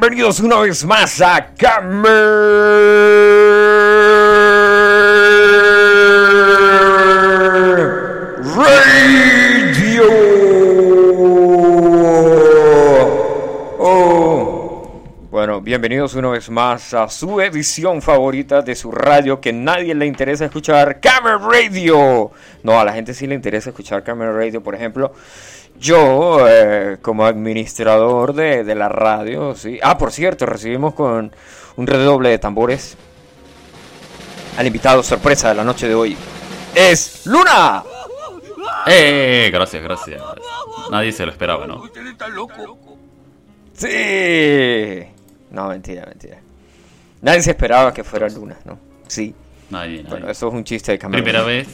Bienvenidos una vez más a Camer Radio. Oh. Bueno, bienvenidos una vez más a su edición favorita de su radio que nadie le interesa escuchar, Camer Radio. No, a la gente sí le interesa escuchar Camer Radio, por ejemplo. Yo, eh, como administrador de, de la radio, sí. Ah, por cierto, recibimos con un redoble de tambores al invitado sorpresa de la noche de hoy. ¡Es Luna! Eh, gracias, gracias. Nadie se lo esperaba, ¿no? Sí. No, mentira, mentira. Nadie se esperaba que fuera Luna, ¿no? Sí. Nadie, nadie. Bueno, eso es un chiste de cámara. Primera vez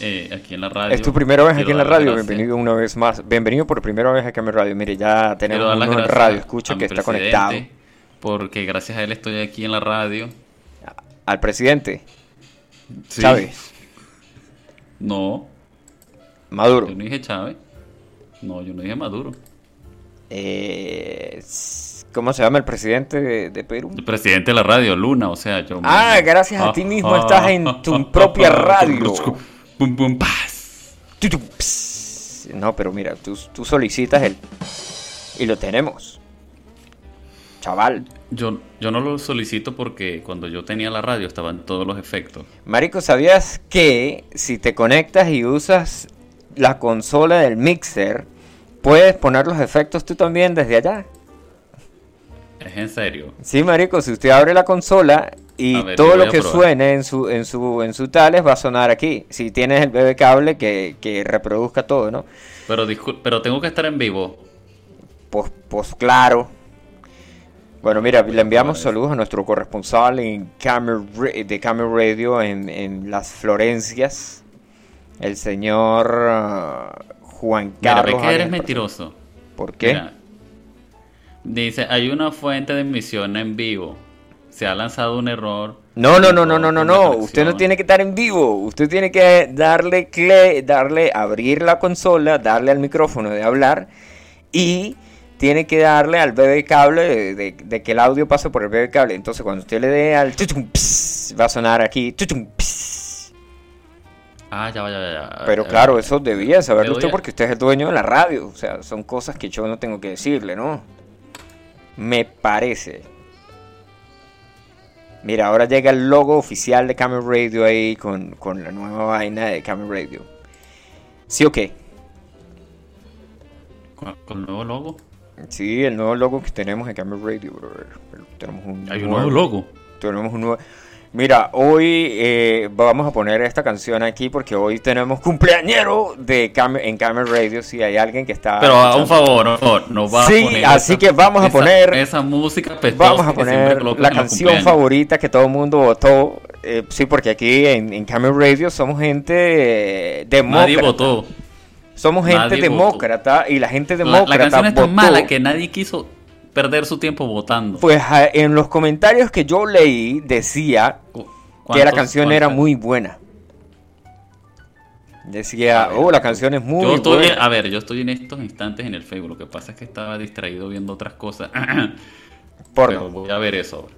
eh, aquí en la radio. Es tu primera vez aquí en la radio, gracias bienvenido una vez más. Bienvenido por primera vez aquí en mi radio. Mire, ya tenemos gracias radio, escucha que está conectado. Porque gracias a él estoy aquí en la radio. Al presidente, Sí. Chávez, No, Maduro. yo no dije Chávez. No, yo no dije Maduro. Eh, ¿Cómo se llama el presidente de, de Perú? El presidente de la radio, Luna, o sea, yo. Ah, gracias a ti mismo estás en tu propia radio. Pum, pum, paz. No, pero mira, tú, tú solicitas el... Y lo tenemos. Chaval. Yo, yo no lo solicito porque cuando yo tenía la radio estaban todos los efectos. Marico, ¿sabías que si te conectas y usas la consola del mixer, puedes poner los efectos tú también desde allá? Es en serio. Sí, marico, si usted abre la consola y ver, todo lo que suene en su en su en su tales va a sonar aquí. Si tienes el bebé cable que, que reproduzca todo, ¿no? Pero, pero tengo que estar en vivo. Pues, pues claro. Bueno, mira, le enviamos saludos a nuestro corresponsal en Camer de Camer Radio en, en las Florencias, el señor ah, Juan Mira, Carlos. ve que eres mentiroso. ¿Por qué? Mira, dice, hay una fuente de emisión en vivo. Se ha lanzado un error. No, no, no, no, no, no, no. Usted no tiene que estar en vivo. Usted tiene que darle darle, abrir la consola, darle al micrófono de hablar y tiene que darle al bebé cable de, de- de que el audio pase por el bebé cable. Entonces, cuando usted le dé al tutum, ps, va a sonar aquí. tutum. Ah, ya ya. Pero Ya claro, eso debía saberlo Le doy usted porque usted es el dueño de la radio. O sea, son cosas que yo no tengo que decirle, ¿no? Me parece. Mira, ahora llega el logo oficial de Camel Radio ahí con, con la nueva vaina de Camel Radio. ¿Sí o qué? ¿Con, con el nuevo logo? Sí, el nuevo logo que tenemos en Camel Radio, brother. Tenemos un Hay un nuevo logo. Tenemos un nuevo... Mira, hoy eh, vamos a poner esta canción aquí porque hoy tenemos cumpleañero de Cam- en Camel Radio. Si hay alguien que está... Pero a un favor, por favor, no va Sí, a poner así esa- que vamos a esa- poner- esa música pestosa Vamos a poner la canción favorita que todo el mundo votó. Eh, sí, porque aquí en, en Radio somos gente eh, demócrata. Nadie votó. Somos gente Nadie demócrata y la gente demócrata la canción es tan votó. mala que nadie quiso perder su tiempo votando. Pues a- en los comentarios que yo leí decía que la ¿cuántos- canción era muy buena. Decía, ver, oh, la canción es muy yo estoy, buena. a ver, yo estoy en estos instantes en el Facebook. Lo que pasa es que estaba distraído viendo otras cosas. Porno. Pero voy a ver eso ahora.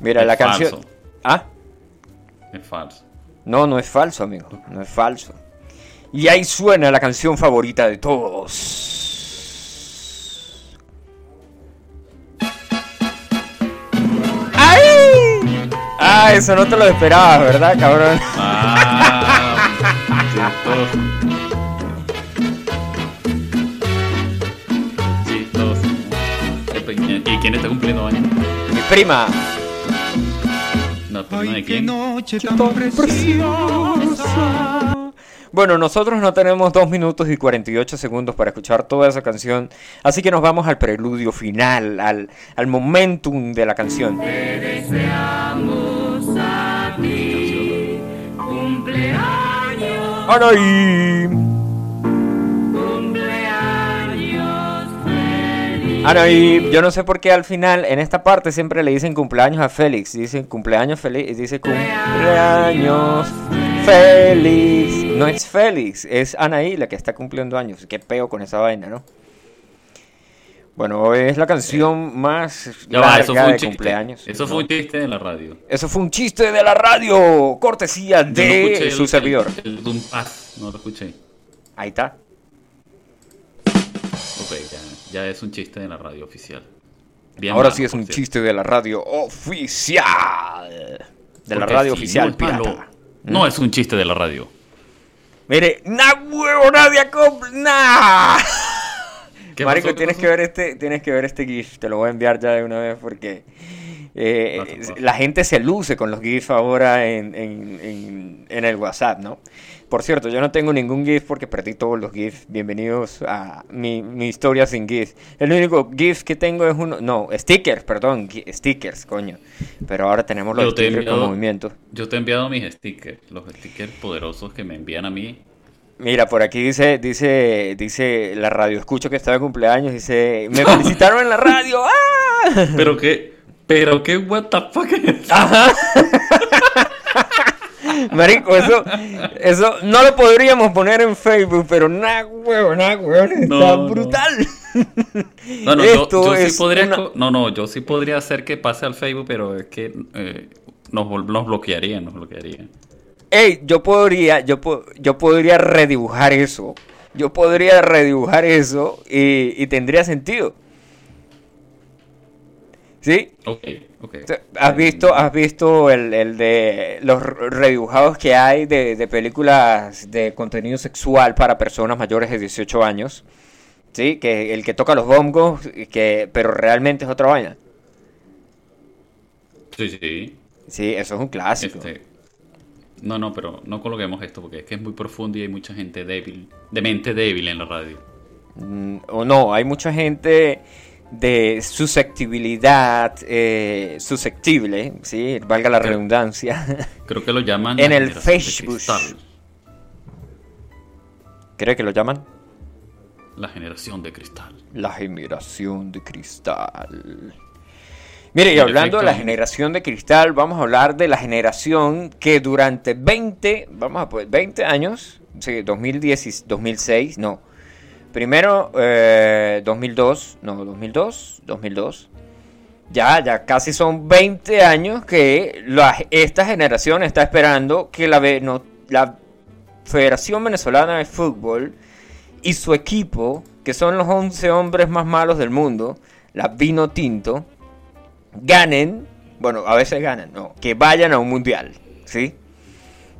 Mira, es la canción... falso. Ah, Es falso. no, no es falso, amigo. No es falso. Y ahí suena la canción favorita de todos. ¡Ay! Ah, eso no te lo esperabas, ¿verdad, cabrón? Ah, chistoso. Chistoso. Epa, ¿Y quién está cumpliendo años? Mi prima. No, prima de Ay, qué quién. noche tan preciosa. Bueno, nosotros no tenemos 2 minutos y 48 segundos para escuchar toda esa canción, así que nos vamos al preludio final, al, al momentum de la canción. ¡Anaí! Anaí, yo no sé por qué al final, en esta parte siempre le dicen cumpleaños a Félix, dicen cumpleaños feliz, dice cumpleaños Félix. No es Félix, es Anaí la que está cumpliendo años. Qué peo con esa vaina, ¿no? Bueno, es la canción más Ya va, eso fue larga un de chiste. cumpleaños. Eso fue un chiste de la radio. Eso fue un chiste de la radio, cortesía no de su el- servidor. El, el Doom Pass, no lo escuché. Ahí está. Ok, ya, ya es un chiste de la radio oficial. Bien Ahora malo, sí es un cierto. chiste de la radio oficial. De la radio si oficial pirata. No es un chiste de la radio. Mire, na huevo, nadie compra, nah. ¿Qué Marico, tienes pasó? que ver este, tienes que ver este GIF, te lo voy a enviar ya de una vez porque eh, la gente se luce con los GIF ahora en, en- en- en el WhatsApp, ¿no? Por cierto, yo no tengo ningún GIF porque perdí todos los GIFs. Bienvenidos a mi, mi historia sin GIF. El único GIF que tengo es uno, no, stickers, perdón, stickers, coño. Pero ahora tenemos los Yo te stickers con enviado- movimiento. Yo te he enviado mis stickers, los stickers poderosos que me envían a mí. Mira, por aquí dice, dice, dice la radio, escucho que está de cumpleaños, dice, me felicitaron en la radio, ¡ah! Pero qué, pero qué what the fuck es Ajá. Marico, eso, eso no lo podríamos poner en Facebook, pero nada, huevo, nada, huevo, está No, brutal. No, no, yo, Esto yo sí es podría, una- co- no, no, yo sí podría hacer que pase al Facebook, pero es que eh, nos, nos bloquearían, nos bloquearían. Ey, yo podría, yo, yo podría redibujar eso. Yo podría redibujar eso y, y tendría sentido. ¿Sí? Ok, ok. ¿Has visto, has visto el, el de los redibujados que hay de, de películas de contenido sexual para personas mayores de 18 años? ¿Sí? Que el que toca los bongos, que, pero realmente es otra vaina. Sí, sí. Sí, eso es un clásico. Este, no, no, pero no coloquemos esto porque es que es muy profundo y hay mucha gente débil, de mente débil en la radio. Mm, o no, hay mucha gente de susceptibilidad eh, susceptible, ¿sí? Valga la redundancia. Creo que lo llaman En el Facebook. ¿Cree que lo llaman? La generación de cristal. La generación de cristal. Mire, y hablando de la generación de cristal, vamos a hablar de la generación que durante 20, vamos a poner, 20 años, sí, 2010, y 2006, no. Primero, eh, 2002, no, 2002, 2002. Ya, ya casi son 20 años que esta generación está esperando que la, la Federación Venezolana de Fútbol y su equipo, que son los 11 hombres más malos del mundo, la Vino Tinto, ganen, bueno, a veces ganan, no, que vayan a un mundial, ¿sí?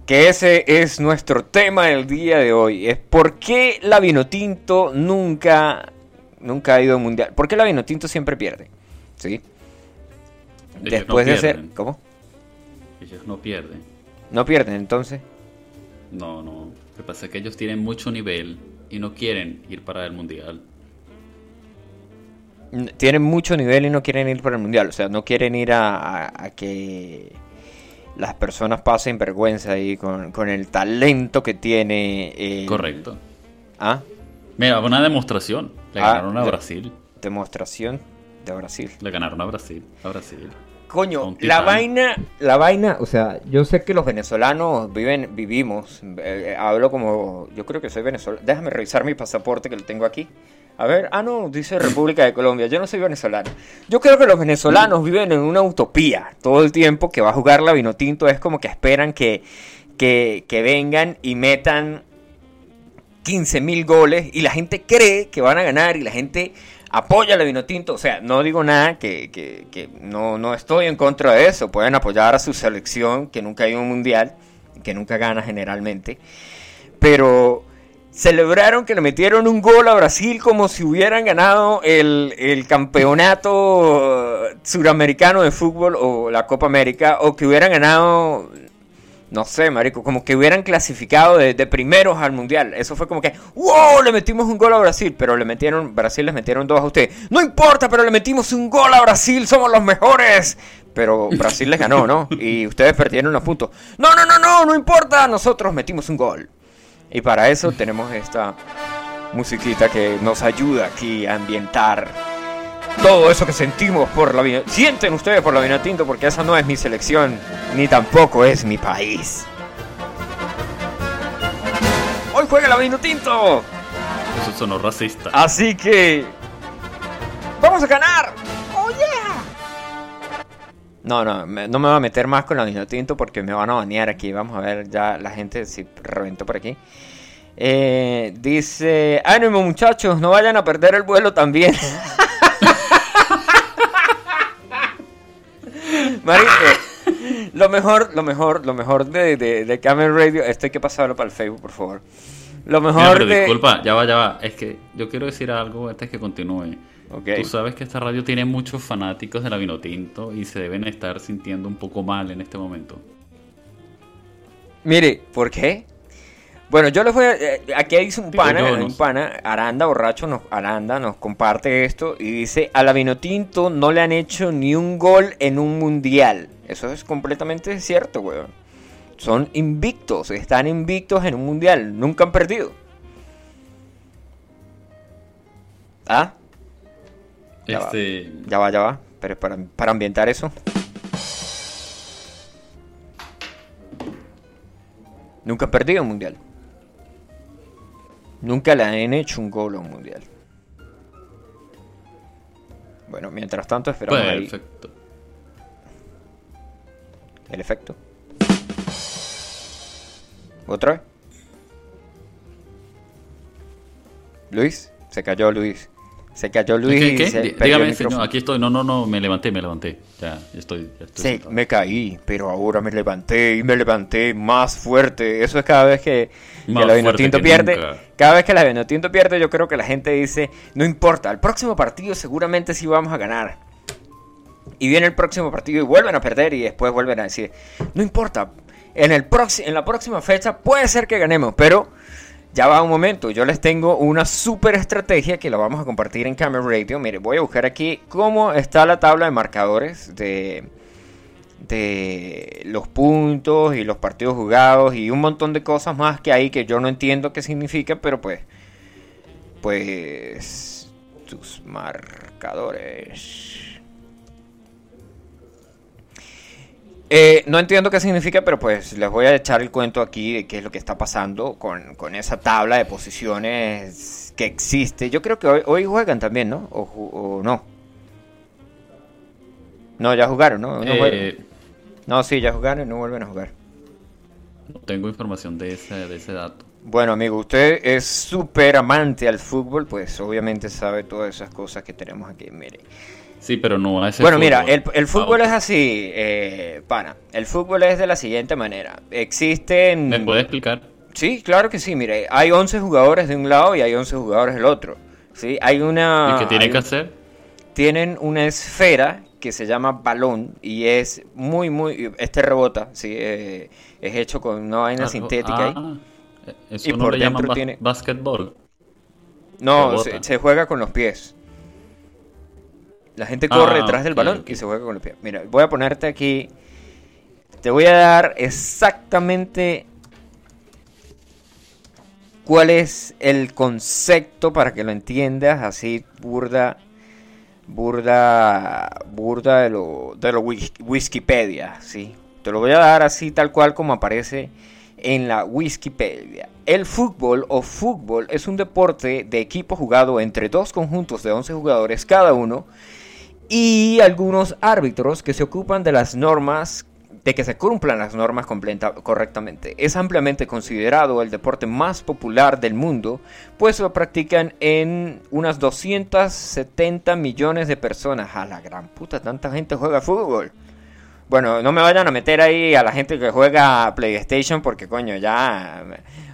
Que ese es nuestro tema del día de hoy, es por qué la Vino Tinto nunca, nunca ha ido a un mundial, por qué la Vino Tinto siempre pierde, ¿sí? Ellos Después no de pierden. ¿cómo? Ellos no pierden. No pierden entonces. No, no. Lo que pasa es que ellos tienen mucho nivel y no quieren ir para el mundial. Tienen mucho nivel y no quieren ir para el mundial. O sea, no quieren ir a, a- a que las personas pasen vergüenza ahí con, con el talento que tiene. el- Correcto. Ah, Mira, una demostración. Le Ah, ganaron a de- Brasil. demostración de Brasil. Le ganaron a Brasil. A Brasil. Coño, la vaina, la vaina, o sea, yo sé que los venezolanos viven, vivimos, eh, hablo como, yo creo que soy venezolano. Déjame revisar mi pasaporte que lo tengo aquí. A ver, ah no, dice República de Colombia, yo no soy venezolano. Yo creo que los venezolanos viven en una utopía todo el tiempo que va a jugar la Vinotinto, es como que esperan que, que, que vengan y metan 15 mil goles y la gente cree que van a ganar y la gente apoya a la Vinotinto. O sea, no digo nada que, que- que no, no estoy en contra de eso. Pueden apoyar a su selección que nunca ha ido a un mundial, que nunca gana generalmente. Pero celebraron que le metieron un gol a Brasil como si hubieran ganado el, el campeonato suramericano de fútbol o la Copa América o que hubieran ganado no sé, marico, como que hubieran clasificado de, primeros al mundial. Eso fue como que, wow, le metimos un gol a Brasil, pero le metieron, Brasil les metieron dos a ustedes. No importa, pero le metimos un gol a Brasil, somos los mejores. Pero Brasil les ganó, ¿no? Y ustedes perdieron los puntos. No, no, no, no, no importa, nosotros metimos un gol. Y para eso tenemos esta musiquita que nos ayuda aquí a ambientar todo eso que sentimos por la vida. Sienten ustedes por la vino tinto porque esa no es mi selección, ni tampoco es mi país. hoy juega la vino tinto. Eso sonó racista. Así que. ¡Vamos a ganar! ¡Oh, yeah! No, no, me- no me voy a meter más con la vino tinto porque me van a banear aquí. Vamos a ver ya la gente si reventó por aquí. Eh, dice, ánimo muchachos, no vayan a perder el vuelo también. Marico, lo mejor, lo mejor, lo mejor de, de, de Camel Radio, esto hay que pasarlo para el Facebook, por favor. Lo Mira, mejor pero de... disculpa, ya va, ya va. Es que yo quiero decir algo antes que continúe. Tú sabes que esta radio tiene muchos fanáticos de la Vinotinto y se deben estar sintiendo un poco mal en este momento. Mire, ¿por qué? Bueno, yo les voy a... eh, aquí hay un pana, no un pana, Aranda Borracho, nos, Aranda nos comparte esto y dice, a la Vinotinto no le han hecho ni un gol en un mundial. Eso es completamente cierto, weón. Son invictos, están invictos en un mundial, nunca han perdido. ¿Ah? Ya va. Este, Ya va, ya va. Pero para, para ambientar eso. Nunca han perdido un mundial. Nunca le han hecho un gol a un mundial. Bueno, mientras tanto esperamos ahí perfecto. el efecto. ¿Otra vez? Luis, se cayó Luis. Se cayó Luis ¿Qué? y qué? se Dí- perdió el Dígame, señor, aquí estoy. No, no, no, me levanté, me levanté. Ya, ya estoy. Ya estoy Sí, sentado. me caí, pero ahora me levanté y me levanté más fuerte. Eso es cada vez que, que la que pierde. nunca. Cada vez que la Vinotinto pierde, yo creo que la gente dice, no importa, el próximo partido seguramente sí vamos a ganar. Y viene el próximo partido y vuelven a perder y después vuelven a decir, no importa, en, el en la próxima fecha puede ser que ganemos, pero ya va un momento, yo les tengo una super estrategia que la vamos a compartir en Camera Radio. Mire, voy a buscar aquí cómo está la tabla de marcadores de, de los puntos y los partidos jugados y un montón de cosas más que hay que yo no entiendo qué significa, pero pues, pues, tus marcadores. Eh, no entiendo qué significa, pero pues les voy a echar el cuento aquí de qué es lo que está pasando con, con esa tabla de posiciones que existe. Yo creo que hoy, hoy juegan también, ¿no? O, o no. No, ya jugaron, ¿no? No. Eh, no, sí, ya jugaron y no vuelven a jugar. no tengo información de ese, de ese dato. Bueno, amigo, usted es súper amante al fútbol, pues obviamente sabe todas esas cosas que tenemos aquí. Mire. Sí, pero no a ese Bueno, mira, fútbol. el, el fútbol Ah, es así, eh, pana. El fútbol es de la siguiente manera. Existen... ¿Me puede explicar? Sí, claro que sí. Mire, hay 11 jugadores de un lado y hay 11 jugadores del otro. Sí, hay una... ¿Y qué tiene hay que un- hacer? Tienen una esfera que se llama balón y es muy, muy... Este rebota, sí, eh, es hecho con una vaina Ah, sintética ahí. ah, Eso Y no por le llaman tiene- básquetbol. No, se juega con los pies. La gente Ah, corre detrás del balón y se juega con los pies. Mira, voy a ponerte aquí. Te voy a dar exactamente cuál es el concepto para que lo entiendas así burda burda burda de lo de lo Wikipedia, sí. Te lo voy a dar así tal cual como aparece en la Wikipedia. El fútbol o fútbol es un deporte de equipo jugado entre dos conjuntos de 11 jugadores cada uno y algunos árbitros que se ocupan de las normas de que se cumplan las normas correctamente. Es ampliamente considerado el deporte más popular del mundo, pues lo practican en unas 270 millones de personas. A la gran puta, tanta gente juega fútbol. Bueno, no me vayan a meter ahí a la gente que juega PlayStation porque coño, ya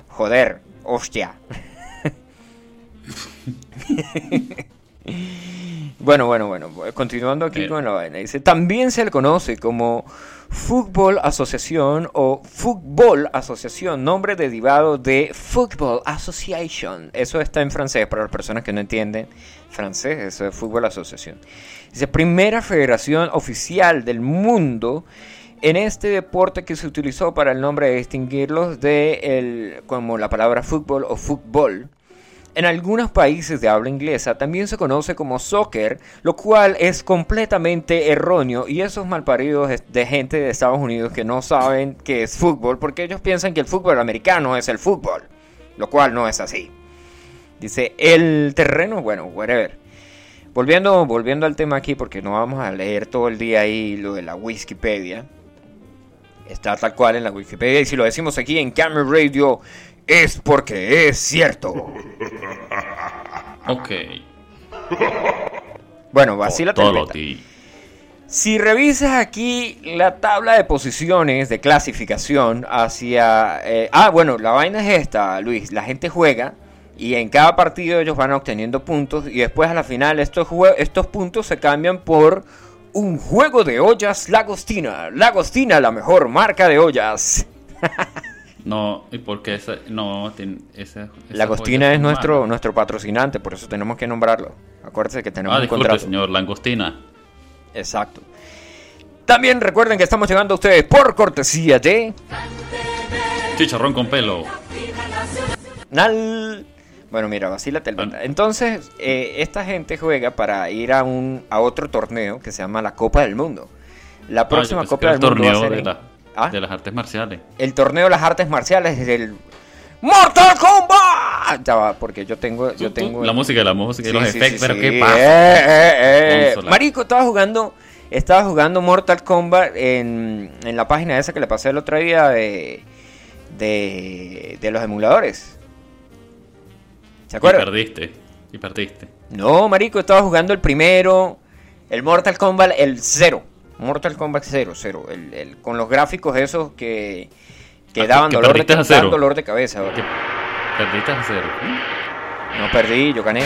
joder, hostia. Bueno, bueno, bueno, continuando aquí con la vaina. Dice, también se le conoce como Fútbol Asociación o Fútbol Asociación, nombre derivado de Football Association. Eso está en francés para las personas que no entienden francés, eso es Fútbol Asociación. Dice, primera federación oficial del mundo en este deporte que se utilizó para el nombre de distinguirlos de el, como la palabra fútbol o fútbol. En algunos países de habla inglesa también se conoce como soccer, lo cual es completamente erróneo y esos malparidos de gente de Estados Unidos que no saben qué es fútbol porque ellos piensan que el fútbol americano es el fútbol. lo cual no es así. Dice, el terreno, bueno, whatever. Volviendo, volviendo al tema aquí, porque no vamos a leer todo el día ahí lo de la Wikipedia. Está tal cual en la Wikipedia. Y si lo decimos aquí en Camera Radio, es porque es cierto. Ok. Bueno, el beta. Authority. Si revisas aquí la tabla de posiciones de clasificación hacia... eh, ah, bueno, la vaina es esta, Luis. La gente juega y en cada partido ellos van obteniendo puntos y después a la final estos, estos puntos se cambian por un juego de ollas Lagostina. Lagostina, la mejor marca de ollas. No, ¿y por qué esa? No, tiene- esa, esa Lagostina joya es nuestro, nuestro patrocinante, por eso tenemos que nombrarlo. Acuérdense que tenemos Ah, un disculpe, contrato. señor Langostina. Exacto. También recuerden que estamos llegando a ustedes por cortesía de... Chicharrón con pelo. Nal. Bueno, mira, vacílate el beta. Entonces, eh, esta gente juega para ir a un a otro torneo que se llama la Copa del Mundo. La Ah, próxima Copa del el Mundo va a ser en- ¿Ah? de las artes marciales. el torneo de las artes marciales es el Mortal Kombat. Ya va, porque yo tengo yo tengo La música, la música y Sí, los sí, efectos, sí, pero. ¿qué pasa? Eh, eh, eh. Consola. Marico, estaba jugando estaba jugando Mortal Kombat en, en la página esa que le pasé el otro día de de, de los emuladores. ¿Se Y acuerdan? perdiste. Y perdiste. No, marico, estaba jugando el primero, el Mortal Kombat, el cero. Mortal Kombat 0, 0. El, el- con los gráficos esos que, que Ah, daban que dolor de, daban dolor cabeza. ¿verdad? Que perdiste a cero. No perdí, yo gané.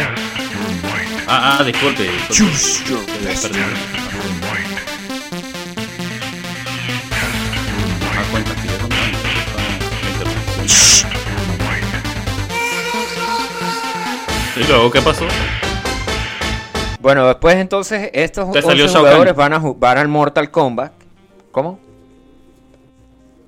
Ah, ah, disculpe. disculpe. Choose your Perdí. destiny. Ah. ¿Y luego qué pasó? Bueno, después entonces estos Te 11 salió Shao jugadores van, a van al Mortal Kombat. ¿Cómo?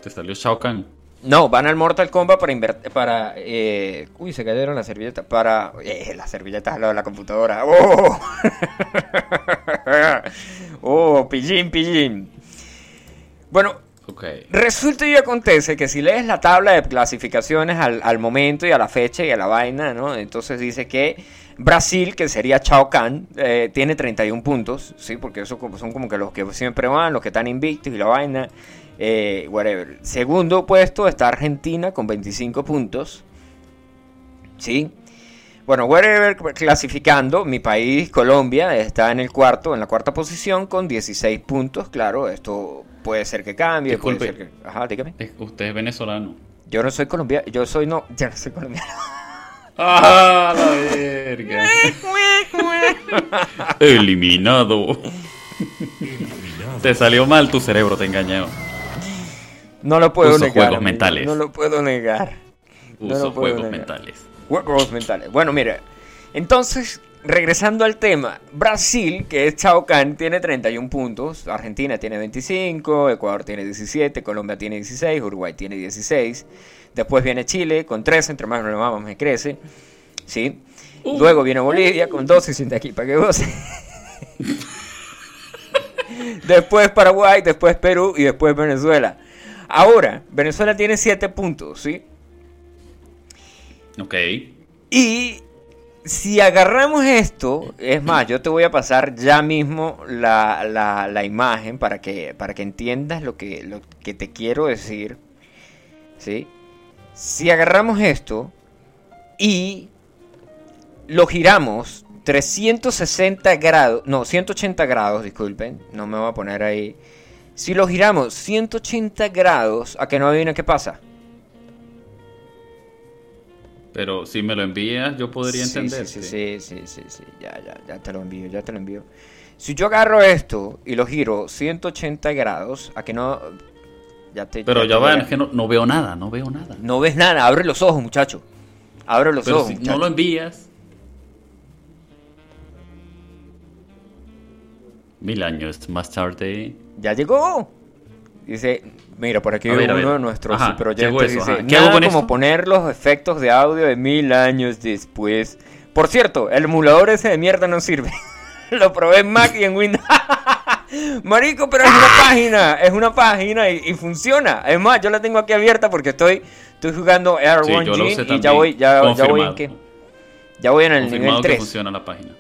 Te salió Shao Kahn. No, van al Mortal Kombat para invertir, para, eh, uy, se cayeron las servilletas, para, eh, las servilletas al lado de la computadora, oh, oh, pillín, pillín. Bueno, Ok. resulta y acontece que si lees la tabla de clasificaciones al, al momento y a la fecha y a la vaina, ¿no? Entonces dice que Brasil, que sería Chao Kahn, eh, tiene 31 puntos, ¿sí? Porque eso son como que los que siempre van, los que están invictos y la vaina, eh, whatever. Segundo puesto está Argentina con 25 puntos, ¿sí? Bueno, whatever, clasificando, mi país, Colombia, está en el cuarto, en la cuarta posición con 16 puntos, claro, esto puede ser que cambie, puede Disculpe. ser que... Ajá, dígame. Usted es venezolano. Yo no soy colombiano, yo soy no, yo no soy colombiano. ¡Ah, la verga! Eliminado. Te salió mal tu cerebro, te engañó. No lo puedo Uso negar. juegos amigo, mentales. No lo puedo negar. No Uso lo puedo juegos negar. mentales. Juegos mentales. Bueno, mira. Entonces, regresando al tema, Brasil, que es Chao Kahn, tiene 31 puntos, Argentina tiene 25, Ecuador tiene 17, Colombia tiene 16, Uruguay tiene 16. Después viene Chile con 13, entre más nos lo vamos, me crece. ¿Sí? Luego viene Bolivia con 12, siente aquí para que goce. después Paraguay, después Perú y después Venezuela. Ahora, Venezuela tiene 7 puntos, ¿sí? Ok. Y si agarramos esto, es más, yo te voy a pasar ya mismo la, la- la imagen para que, para que entiendas lo que, lo que te quiero decir. ¿Sí? Si agarramos esto y lo giramos 360 grados, no, 180 grados, disculpen, no me voy a poner ahí. Si lo giramos 180 grados, ¿a que no adivina qué pasa? Pero si me lo envías, yo podría Sí, entender. Sí, sí, sí, sí, sí, sí, ya, ya, ya te lo envío, ya te lo envío. Si yo agarro esto y lo giro 180 grados, a que no... Ya te, Pero ya voy van, a- es que no, no veo nada, no veo nada. No ves nada, abre los ojos, muchacho. Abre los Pero ojos, si no lo envías. Mil años más tarde. Ya llegó. Dice, mira, por aquí A ver, uno de nuestros Ajá, oyentes eso, dice. ¿Qué nada como esto? poner los efectos de audio de mil años después. Por cierto, el emulador ese de mierda no sirve. Lo probé en Mac y en Windows. Marico, pero es una página, es una página y, y funciona. Es más, yo la tengo aquí abierta porque estoy, estoy jugando Air Sí, One usé y ya voy, ya, ya voy en qué? Ya voy en el Confirmado nivel que 3. funciona la página.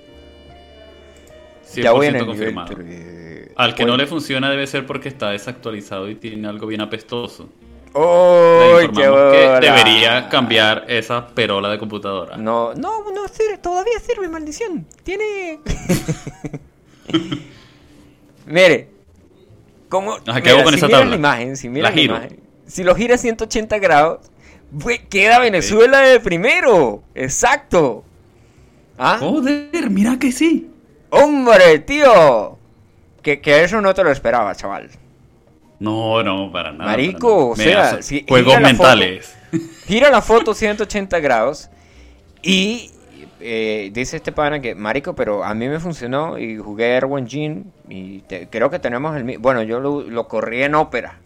Ya voy en 100% el nivel confirmado. 3. Al que no le funciona debe ser porque está desactualizado y tiene algo bien apestoso. ¡Oh, qué que debería cambiar esa perola de computadora. No, no, no sirve, todavía sirve, maldición. Tiene. Mire, como. ¿qué hago con si esa tabla? la imagen, si miras La imagen, si lo giras 180 grados, pues, queda Venezuela de primero. Exacto. ¿Ah? Joder, mira que sí. ¡Hombre, tío! Que, que eso no te lo esperaba, chaval. No, no, para nada. Marico, para nada. o sea, si- juegos gira la foto. mentales. Gira la foto 180 grados y eh, dice este pana que, marico, pero a mí me funcionó y jugué Air One Gin y te- creo que tenemos el mismo... Bueno, yo lo, lo corrí en ópera.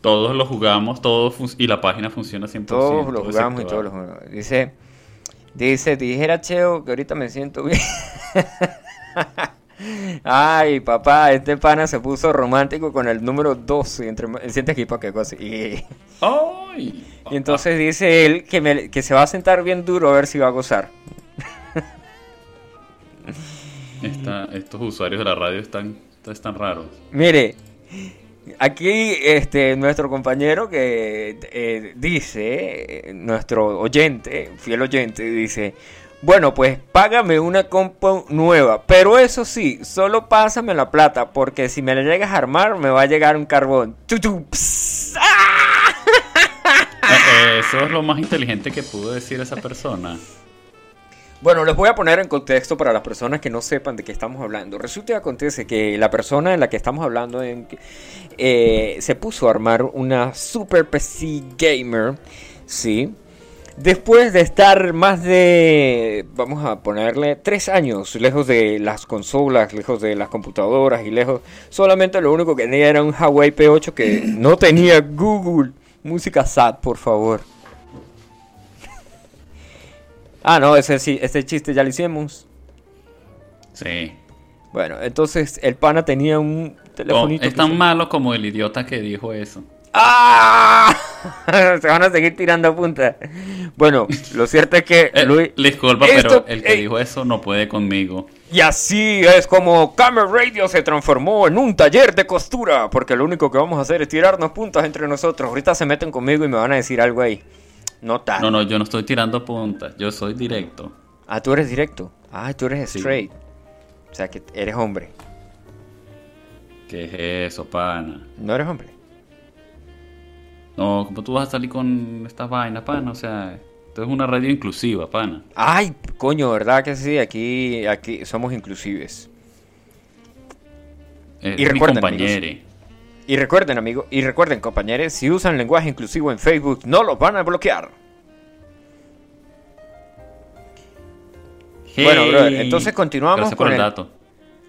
Todos lo jugamos, todos y la página funciona 100%. Todos lo jugamos y todos lo jugamos. Dice, dice, dijera Cheo que ahorita me siento bien. Ay, papá, este pana se puso romántico con el número 12. Entre, siente aquí para qué cosa. Y, ¡Ay! Y entonces dice él que, me- que se va a sentar bien duro a ver si va a gozar. Esta- estos usuarios de la radio están, están raros. Mire, aquí este nuestro compañero que eh, dice, eh, nuestro oyente, fiel oyente, dice, bueno, pues págame una compa nueva, pero eso sí, solo pásame la plata, porque si me la llegas a armar, me va a llegar un carbón. ¡ah! Eh, Eso es lo más inteligente que pudo decir esa persona. Bueno, les voy a poner en contexto para las personas que no sepan de qué estamos hablando. Resulta y acontece que la persona de la que estamos hablando eh, se puso a armar una Super PC Gamer, ¿sí? Después de estar más de, vamos a ponerle, tres años lejos de las consolas, lejos de las computadoras y lejos, solamente lo único que tenía era un Huawei P8 que no tenía Google. Música SAT, por favor. Ah, no, ese sí, ese chiste ya lo hicimos. Sí. Bueno, entonces el pana tenía un Oh, telefonito. es que tan se- malo como el idiota que dijo eso. ¡Ah! se van a seguir tirando punta. Bueno, lo cierto es que Eh, Luis. disculpa, Esto- pero el que eh, dijo eso no puede conmigo. Y así es como Camera Radio se transformó en un taller de costura. Porque lo único que vamos a hacer es tirarnos puntas entre nosotros. Ahorita se meten conmigo y me van a decir algo ahí. No tal. No, no, yo no estoy tirando puntas, yo soy directo. Ah, tú eres directo. Ah, tú eres Sí. straight. O sea que eres hombre. ¿Qué es eso, pana? No eres hombre. No, ¿cómo tú vas a salir con estas vainas, pana? O sea, esto es una radio inclusiva, pana. Ay, coño, ¿verdad que sí? Aquí, aquí somos inclusives. Es Y recuerden, compañere. Y recuerden, amigos, y recuerden, compañeros, si usan lenguaje inclusivo en Facebook, no los van a bloquear. Bueno, brother, entonces continuamos con el el- dato.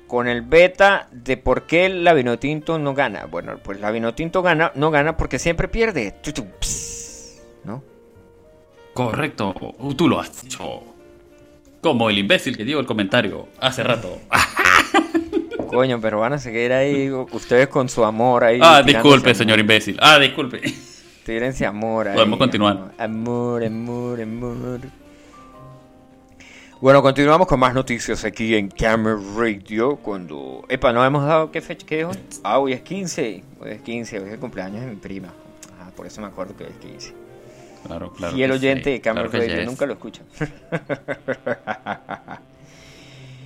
Con el beta de por qué la Vinotinto no gana. Bueno, pues la Vinotinto gana, no gana porque siempre pierde. ¿No? Correcto, tú lo has dicho. Como el imbécil que dio el comentario hace rato. Coño, pero van a seguir ahí ustedes con su amor ahí. Ah, disculpe, amor. señor imbécil. Ah, disculpe. Tírense amor ahí. Podemos continuar. Amor, amor, amor. Bueno, continuamos con más noticias aquí en Camera Radio. Cuando. Epa, no hemos dado. ¿Qué fecha? ¿Qué es hoy? Ah, hoy es 15. Hoy es 15. Hoy es el cumpleaños de mi prima. Ah, por eso me acuerdo que es 15. Claro, claro. Fiel oyente sí, de Camera claro Radio. Nunca lo escucho.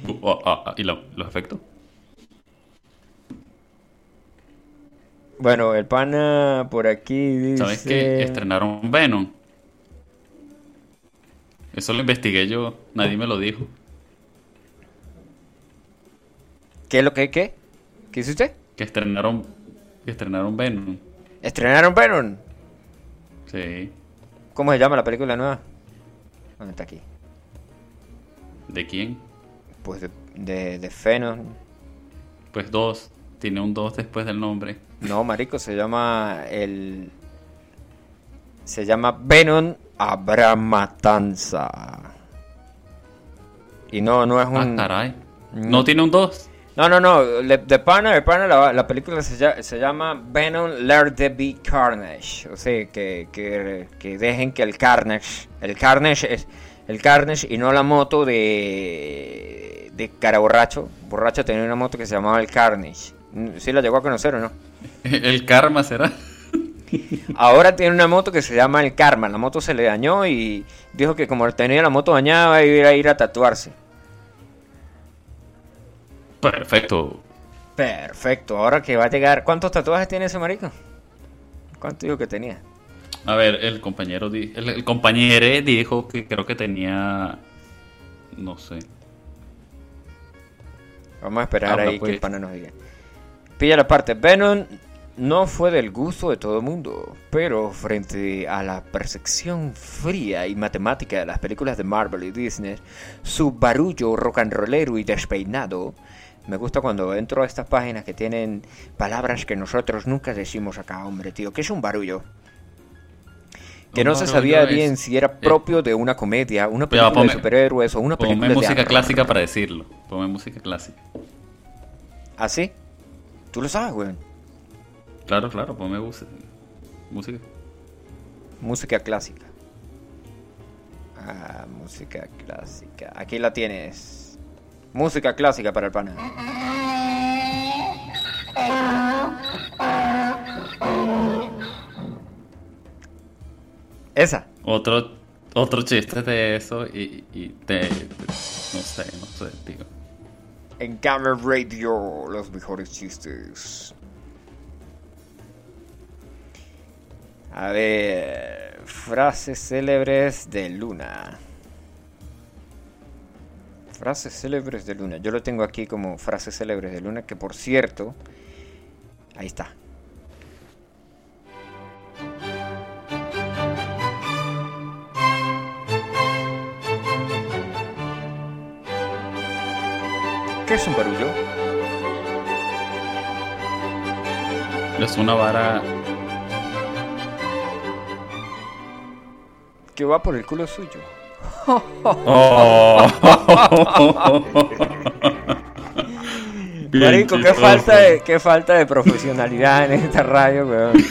Uh, ah, ah, ah, ¿Y lo- los efectos? bueno, el pana por aquí dice. ¿Sabes que estrenaron Venom? Eso lo investigué yo, nadie me lo dijo. ¿Qué es lo que qué? ¿Qué hizo usted? Que estrenaron, que estrenaron Venom. ¿Estrenaron Venom? Sí. ¿Cómo se llama la película nueva? ¿Dónde está aquí? ¿De quién? Pues de, de, de Venom. Pues dos. Tiene un dos después del nombre. No, marico, se llama el... Se llama Venom Abraham Matanza. Y no, no es Ah, un... caray. no. ¿No tiene un dos? No, no, no. De pana, de pana, la, la película se, se, llama Venom Let There Be Carnage. O sea, que, que, que, dejen que el Carnage. El Carnage es. El Carnage y no la moto de. De cara borracho. Borracho tenía una moto que se llamaba el Carnage. ¿Sí la llegó a conocer o no? ¿El Karma será? Ahora tiene una moto que se llama el Karma. La moto se le dañó y dijo que como tenía la moto dañada iba a ir a tatuarse. Perfecto. Perfecto. Ahora que va a llegar. ¿Cuántos tatuajes tiene ese marico? ¿Cuánto dijo que tenía? A ver, el compañero, el, compañero dijo que creo que tenía, no sé. Vamos a esperar ahí que el pues. pana nos diga. Pilla la parte. Venom no fue del gusto de todo el mundo, pero frente a la percepción fría y matemática de las películas de Marvel y Disney, su barullo rock and rollero y despeinado me gusta cuando entro a estas páginas que tienen palabras que nosotros nunca decimos acá, hombre, tío. ¿Qué es un barullo? Que no se sabía bien si era eh, propio de una comedia, una película de superhéroes o una película de música clásica para decirlo. Ponme música clásica. ¿Ah, sí? ¿Tú lo sabes, güey? Claro, claro, ponme música. Música clásica. Ah, música clásica. Aquí la tienes. Música clásica para el pana. Esa. Otro, otro chiste de eso y, y de, No sé, no sé, tío. En Gamer Radio, los mejores chistes. A ver. Frases célebres de Luna. Frases célebres de Luna. Yo lo tengo aquí como frases célebres de Luna, que por cierto, ahí está. ¿Qué es un barullo? Es una vara que va por el culo suyo. Oh. Marico, qué falta, de, qué falta de profesionalidad en esta radio, weón.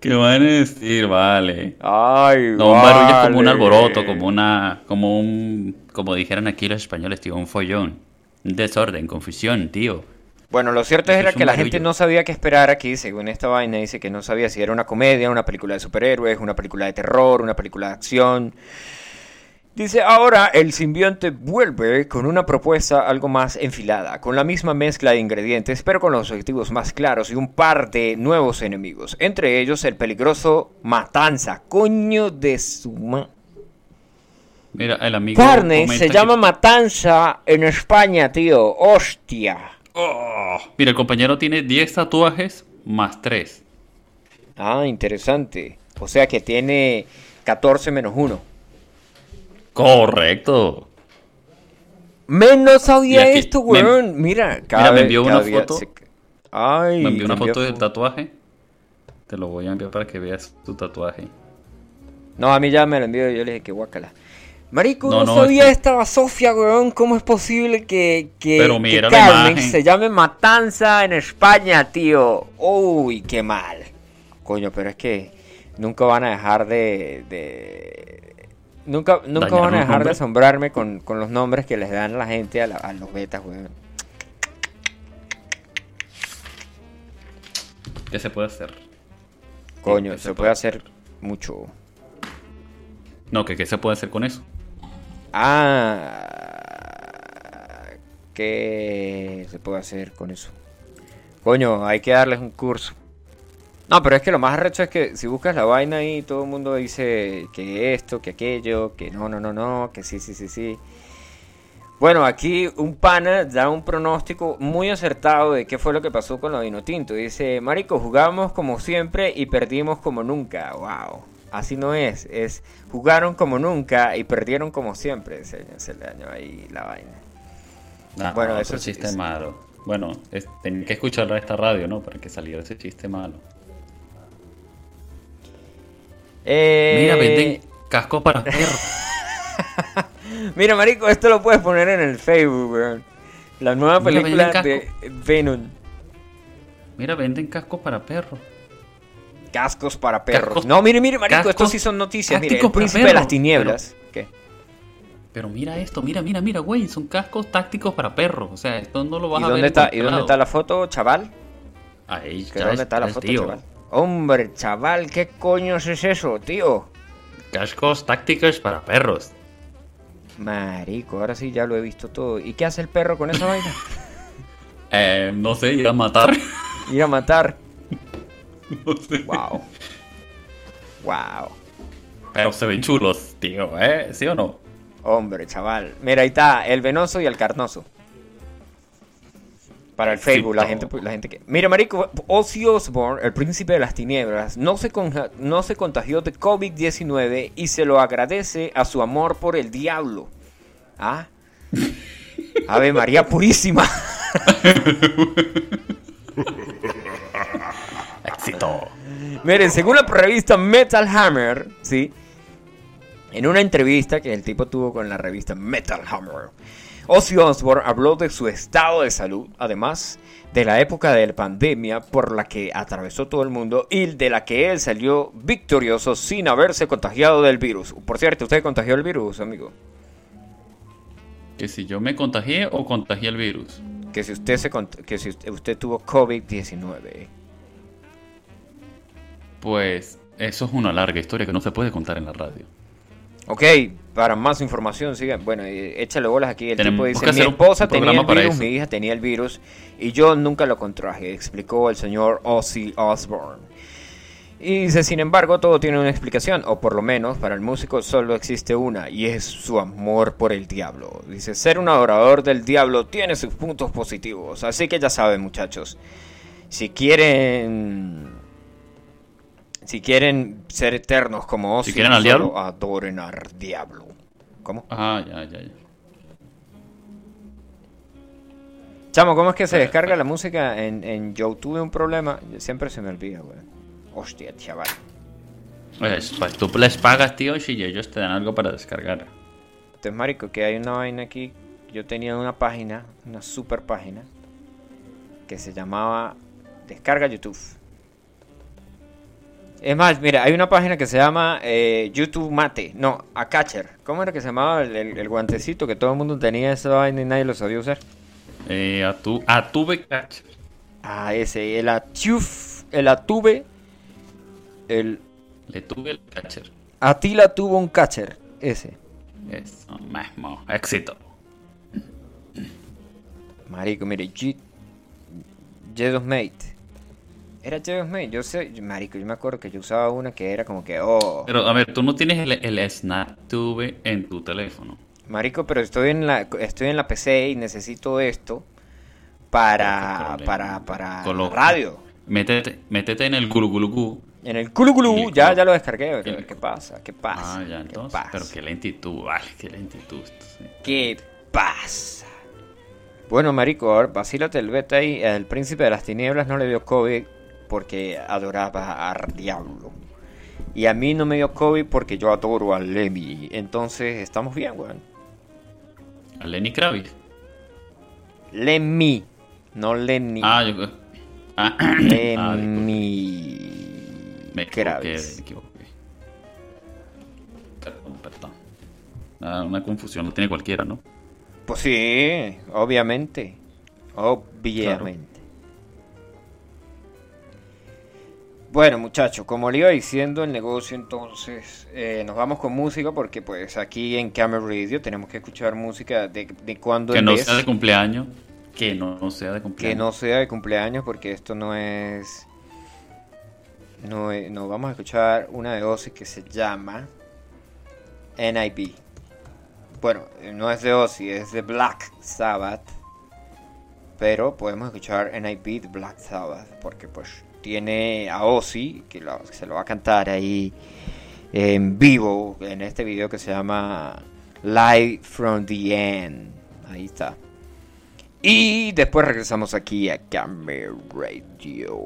¿Qué van a decir? Vale. Ay, no, un barullo es como un alboroto, como una. como un. como dijeran aquí los españoles, tío, un follón. Un desorden, confusión, tío. Bueno, lo cierto era que la gente no sabía qué esperar aquí, según esta vaina dice que no sabía si era una comedia, una película de superhéroes, una película de terror, una película de acción. Dice, ahora el simbionte vuelve con una propuesta algo más enfilada, con la misma mezcla de ingredientes, pero con los objetivos más claros y un par de nuevos enemigos, entre ellos el peligroso Matanza, coño de su Mira, el amigo Carne se llama Matanza en España, tío, hostia. Oh. Mira, el compañero tiene 10 tatuajes más 3. Ah, interesante. O sea que tiene 14 menos 1. Correcto. Menos sabía esto, weón. mira, cada me envió una foto. Ay, me envió una foto del tatuaje. Te lo voy a enviar para que veas tu tatuaje. No, a mí ya me lo envió y yo le dije que guácala. Marico, no, sabía este- esta Sofía, weón. ¿Cómo es posible que, que, Pero mira Carmen se llame Matanza en España, tío? Uy, qué mal. Coño, pero es que nunca van a dejar de, Nunca, nunca van a dejar de asombrarme con, los nombres que les dan la gente a, los betas, weón. ¿Qué se puede hacer? Coño, se, puede hacer mucho. No, que qué se puede hacer con eso. Ah, ¿qué se puede hacer con eso? Coño, hay que darles un curso. No, pero es que lo más arrecho es que si buscas la vaina ahí, todo el mundo dice que esto, que aquello, que no, no, no, no, que sí, sí, sí, sí. Bueno, aquí un pana da un pronóstico muy acertado de qué fue lo que pasó con lo Vino Tinto. Dice, Marico, jugamos como siempre y perdimos como nunca. Wow. Así no es, es jugaron como nunca y perdieron como siempre. Se, le dañó ahí la vaina. bueno, eso es chiste malo. Bueno, tenía que escucharlo a esta radio, ¿no? Para que saliera ese chiste malo. Eh... Mira, venden casco para perro. Mira, marico, esto lo puedes poner en el Facebook, weón. La nueva película de Venom. Mira, venden cascos para perros. Cascos para perros. Cascos- no, mire, mire, marico, cascos estos sí son noticias. Mire, el príncipe de las perros, tinieblas. ¿Qué? Pero mira esto, mira, mira, mira, güey, son cascos tácticos para perros. O sea, esto no lo vas ¿Y a ver. dónde en está, ¿y dónde está la foto, chaval? Ahí ¿Que ya ¿Dónde es- está la foto, tío. chaval? Hombre, chaval, ¿qué coños es eso, tío? Cascos tácticos para perros. Marico, ahora sí ya lo he visto todo. ¿Y qué hace el perro con esa vaina? Eh, no sé, ir a matar. Ir a matar. no sé. Wow. Wow. Pero se ven chulos, tío, ¿eh? ¿Sí o no? Hombre, chaval. Mira, ahí está el venoso y el carnoso. Para el Facebook, la gente, la gente que... Mira, marico, Ozzy Osbourne, el príncipe de las tinieblas, no se, conja- no se contagió de COVID-19 y se lo agradece a su amor por el diablo. ¿Ah? Ave María Purísima. Éxito. Miren, según la revista Metal Hammer, ¿sí? En una entrevista que el tipo tuvo con la revista Metal Hammer, Ozzy Osbourne habló de su estado de salud, además de la época de la pandemia por la que atravesó todo el mundo y de la que él salió victorioso sin haberse contagiado del virus. Por cierto, ¿usted contagió el virus, amigo? Que si yo me contagié o contagié el virus. Que si usted, se que si usted tuvo COVID-19. Pues eso es una larga historia que no se puede contar en la radio. Ok, para más información, sigan. Bueno, eh, échale bolas aquí. El Tenemos tipo que dice: Mi hacer un esposa tenía el virus, mi hija tenía el virus y yo nunca lo contraje, explicó el señor Ozzy Osbourne. Y dice: Sin embargo, todo tiene una explicación, o por lo menos para el músico solo existe una, y es su amor por el diablo. Dice: Ser un adorador del diablo tiene sus puntos positivos, así que ya saben, muchachos. Si quieren. Si quieren ser eternos como Ozzy, Si quieren al solo diablo. adoren al diablo. ¿Cómo? Ah, ya, ya, ya. Chamo, ¿cómo es que se descarga la música en, en Yo tuve un problema? Siempre se me olvida, güey. Hostia, chaval. Pues, pues tú les pagas, tío, y ellos te dan algo para descargar. Entonces, marico, que hay una vaina aquí. Yo tenía una página, una super página, que se llamaba Descarga YouTube. Es más, mira, hay una página que se llama eh, YouTube Mate. No, a Catcher. ¿Cómo era que se llamaba el, el- el guantecito que todo el mundo tenía esa vaina y nadie lo sabía usar? Eh, a tu, a tu catcher. Ah, ese, el Atuf, el Atube, el Le tuve el catcher. Atila tuvo un catcher, ese. Eso mismo. Éxito. Marico, mire, G... Jedos Mate. Era Jedos Mate, yo sé, marico, yo me acuerdo que yo usaba una que era como que, oh, Pero a ver, tú no tienes el, el SnapTube en tu teléfono. marico, pero estoy en la, estoy en la PC y necesito esto para, qué para, para Coloca. radio. Métete, métete en el Gulugulugu. En el Y- ya, ya lo descargué, ¿qué pasa? ¿Qué pasa? Ah, ya, ¿Qué entonces. pasa? Pero qué lentitud, vale, qué lentitud. sí. ¿Qué pasa? Bueno, marico, ahora vacílate el beta ahí. El príncipe de las tinieblas no le dio COVID porque adoraba al diablo. Y a mí no me dio COVID porque yo adoro a Lemmy. Entonces, estamos bien, weón. A Lenny Kravitz. Lemmy, no Lenny. Ah, yo. Ah, ah. Lemmy. Kravitz. me equivoqué. Perdón, perdón. Ah, una confusión, lo tiene cualquiera, ¿no? Pues sí, obviamente. Obviamente. Bueno, muchachos, como le iba diciendo el negocio, entonces eh, nos vamos con música porque pues aquí en Camera Radio tenemos que escuchar música de, de cuando Que no vez, sea de cumpleaños. Que no sea de que cumpleaños. no sea de cumpleaños porque esto no es... No, es- no vamos a escuchar una de Ozzy que se llama NIB. Bueno, no es de Ozzy, es de Black Sabbath. Pero podemos escuchar NIB de Black Sabbath porque pues tiene a Ozzy que, que se lo va a cantar ahí en vivo en este video que se llama Live from the End. Ahí está. Y después regresamos aquí a Camera Radio.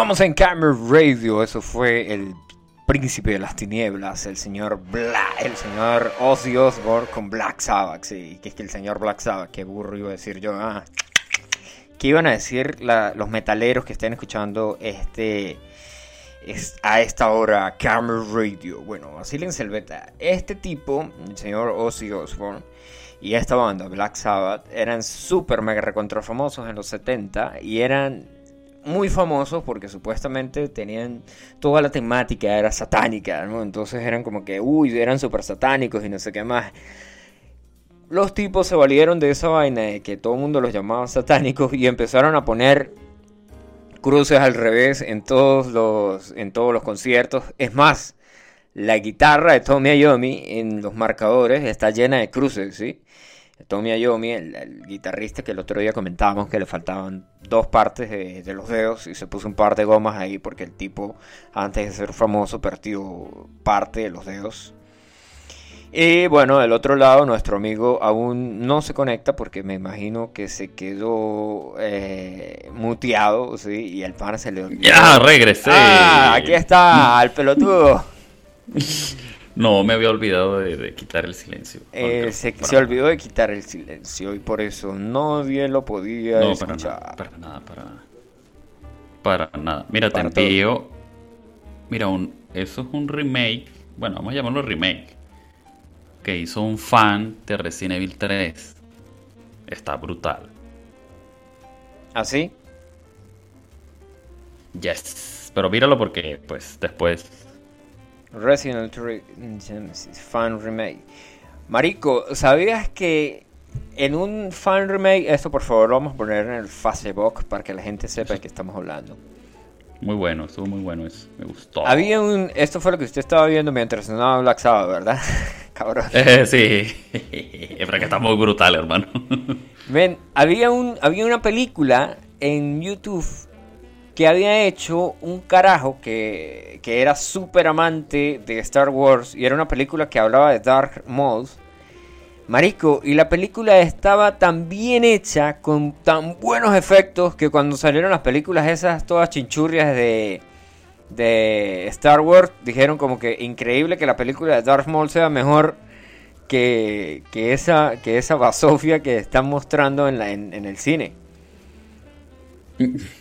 Continuamos en Camera Radio. Eso fue el príncipe de las tinieblas, el señor Black, el señor Ozzy Osbourne con Black Sabbath. Sí, que es que el señor Black Sabbath, qué burro iba a decir yo. Ah. ¿Qué iban a decir los metaleros que estén escuchando este a esta hora Camera Radio? Bueno, vacílense el beta. Este tipo, el señor Ozzy Osbourne, y esta banda, Black Sabbath, eran súper mega recontra famosos en los 70 y eran muy famosos porque supuestamente tenían toda la temática era satánica, ¿no? Entonces eran como que, uy, eran súper satánicos y no sé qué más. Los tipos se valieron de esa vaina de que todo el mundo los llamaba satánicos y empezaron a poner cruces al revés en todos los, en todos los conciertos. Es más, la guitarra de Tommy Iommi en los marcadores está llena de cruces, ¿sí? Tommy Ayomi, el, guitarrista que el otro día comentábamos que le faltaban dos partes de, los dedos y se puso un par de gomas ahí porque el tipo, antes de ser famoso, perdió parte de los dedos. Y bueno, del otro lado, nuestro amigo aún no se conecta porque me imagino que se quedó eh, muteado, ¿sí? Y el pan se le olvidó. ¡Ya, regresé! ¡Ah, aquí está, el pelotudo! No, me había olvidado de, quitar el silencio. Eh, se, olvidó de quitar el silencio y por eso nadie lo podía no, escuchar. Para nada, para nada, para, para nada. Mira, te envío. Mira, un, eso es un remake. Bueno, vamos a llamarlo remake. Que hizo un fan de Resident Evil 3. Está brutal. ¿Ah, sí? Yes. Pero míralo porque, pues, después Resident Evil Fan Remake. Marico, ¿sabías que en un fan remake, esto por favor lo vamos a poner en el Facebook para que la gente sepa de qué estamos hablando? Muy bueno, estuvo muy bueno eso, me gustó. Había un, esto fue lo que usted estaba viendo mientras sonaba Black Sabbath, ¿verdad? Cabrón. Eh, sí, pero que está muy brutal, hermano. Ven, había, un, había una película en YouTube que había hecho un carajo que, era súper amante de Star Wars y era una película que hablaba de Dark Maul. Marico, y la película estaba tan bien hecha, con tan buenos efectos, que cuando salieron las películas esas, todas chinchurrias de, de Star Wars, dijeron como que increíble que la película de Darth Maul sea mejor que, que, esa, que esa basofia que están mostrando en, en el cine.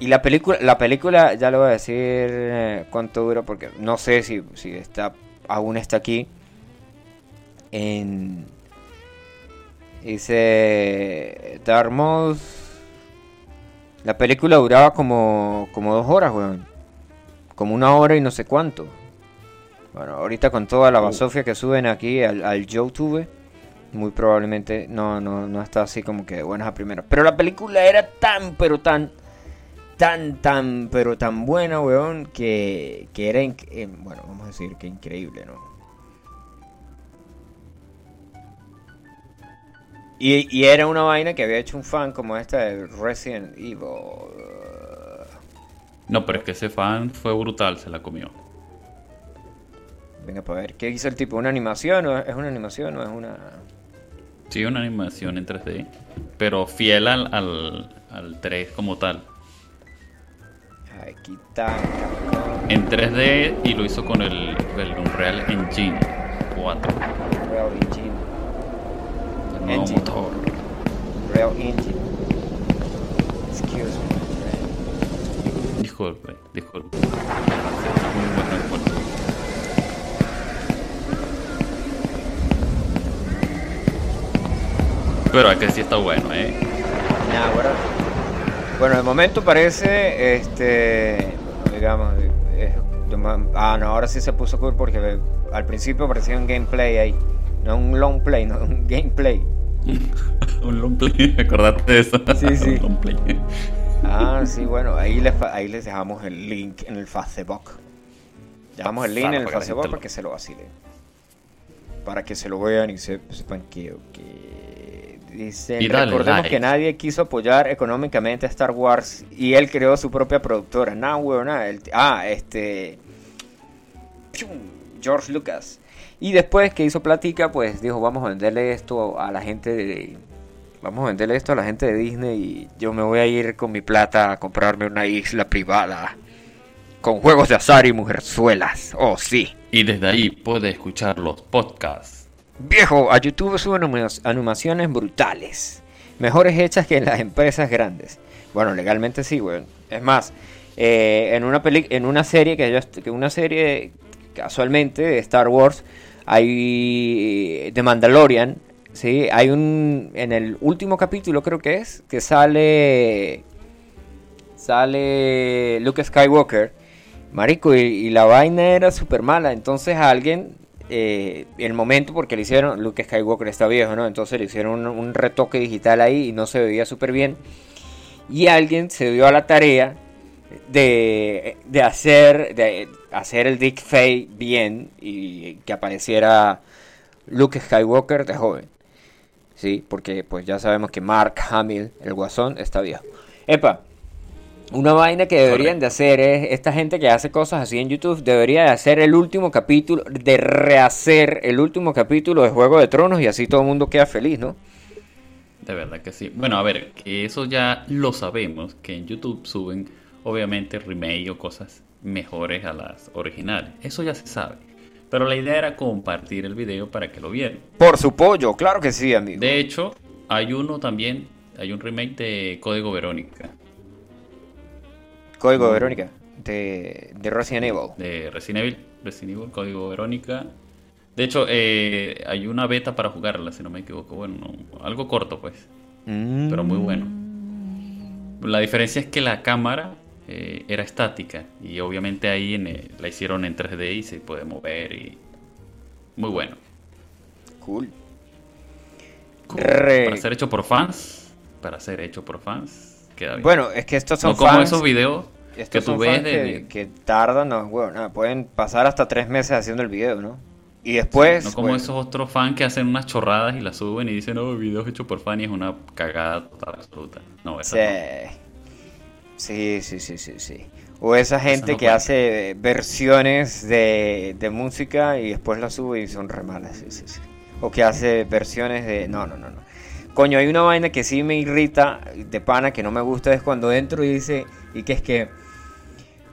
Y la película, la película, ya le voy a decir eh, cuánto dura, porque no sé si, si está aún está aquí. En, dice Darmos. La película duraba como, como dos horas, weón. Como una hora y no sé cuánto. Bueno, ahorita con toda la uh. basofia que suben aquí al, al YouTube, muy probablemente no, no, no está así como que buenas a primera. Pero la película era tan, pero tan tan, tan, pero tan buena, weón, que, que era, eh, bueno, vamos a decir que increíble, ¿no? Y, y, era una vaina que había hecho un fan como esta de Resident Evil. No, pero es que ese fan fue brutal, se la comió. Venga, para ver, ¿qué hizo el tipo? ¿Una animación? ¿O ¿Es una animación o es una...? Sí, una animación en 3D, pero fiel al, al, al 3 como tal. Aquí está, En 3D y lo hizo con el, el Unreal Engine 4. Unreal Engine. El nuevo Engine. motor. Unreal Engine. Excuse me. Disculpe, disculpe. Pero es que sí está bueno, eh. Nah, bueno. Bueno, de momento parece, este, digamos, ah, no, ahora sí se puso cool porque al principio parecía un gameplay ahí, no un long play, no un gameplay. un long play, acordate de eso. Sí, sí. un long play. Ah, sí, bueno, ahí les, ahí les dejamos el link en el Facebook. Dejamos el link en el Facebook para que se lo vacilen. Para que se lo vean y sepan que, que Dice, recordemos que nadie quiso apoyar económicamente a Star Wars y él creó su propia productora. Nada, weón, nada. ah, este... George Lucas. Y después que hizo platica, pues dijo, vamos a venderle esto a la gente de, Vamos a venderle esto a la gente de Disney y yo me voy a ir con mi plata a comprarme una isla privada con juegos de azar y mujerzuelas. Oh, sí. Y desde ahí puede escuchar los podcasts. Viejo, a YouTube suben animaciones brutales. Mejores hechas que en las empresas grandes. Bueno, legalmente sí, weón. Es más, eh, en una peli en una serie que yo que una serie casualmente de Star Wars hay de Mandalorian, sí, hay un en el último capítulo creo que es que sale sale Luke Skywalker Marico, y, la vaina era súper mala. Entonces alguien, eh, el momento, porque le hicieron, Luke Skywalker está viejo, ¿no? Entonces le hicieron un, retoque digital ahí y no se veía súper bien. Y alguien se dio a la tarea de, de hacer, de hacer el Dick Fay bien y que apareciera Luke Skywalker de joven. Sí, porque pues ya sabemos que Mark Hamill, el guasón, está viejo. Epa, una vaina que deberían de hacer es, esta gente que hace cosas así en YouTube, debería de hacer el último capítulo, de rehacer el último capítulo de Juego de Tronos y así todo el mundo queda feliz, ¿no? De verdad que sí. Bueno, a ver, que eso ya lo sabemos, que en YouTube suben obviamente remake o cosas mejores a las originales. Eso ya se sabe. Pero la idea era compartir el video para que lo vieran. Por su pollo, claro que sí, amigo. De hecho, hay uno también, hay un remake de Código Verónica. Código Verónica, de, de Resident Evil. De Resident Evil, Resident Evil, Código Verónica. De hecho, eh, hay una beta para jugarla, si no me equivoco. Bueno, algo corto, pues. Pero muy bueno. La diferencia es que la cámara eh, era estática y obviamente ahí en, la hicieron en 3D y se puede mover y muy bueno. Cool. Para ser hecho por fans, para ser hecho por fans, bueno, es que estos son no como esos videos que tú ves que, tardan, no, bueno, pueden pasar hasta tres meses haciendo el video, ¿no? Y después. no como esos otros fans que hacen unas chorradas y las suben y dicen, no, el video es hecho por fan y es una cagada total absoluta. No, esa sí. sí, sí, sí, sí, O esa gente que hace versiones de, de, música y después la sube y son re malas. Sí, sí, sí. O que hace versiones de. No, no, no, no. Coño, hay una vaina que sí me irrita de pana, que no me gusta, es cuando entro y dice, y que es que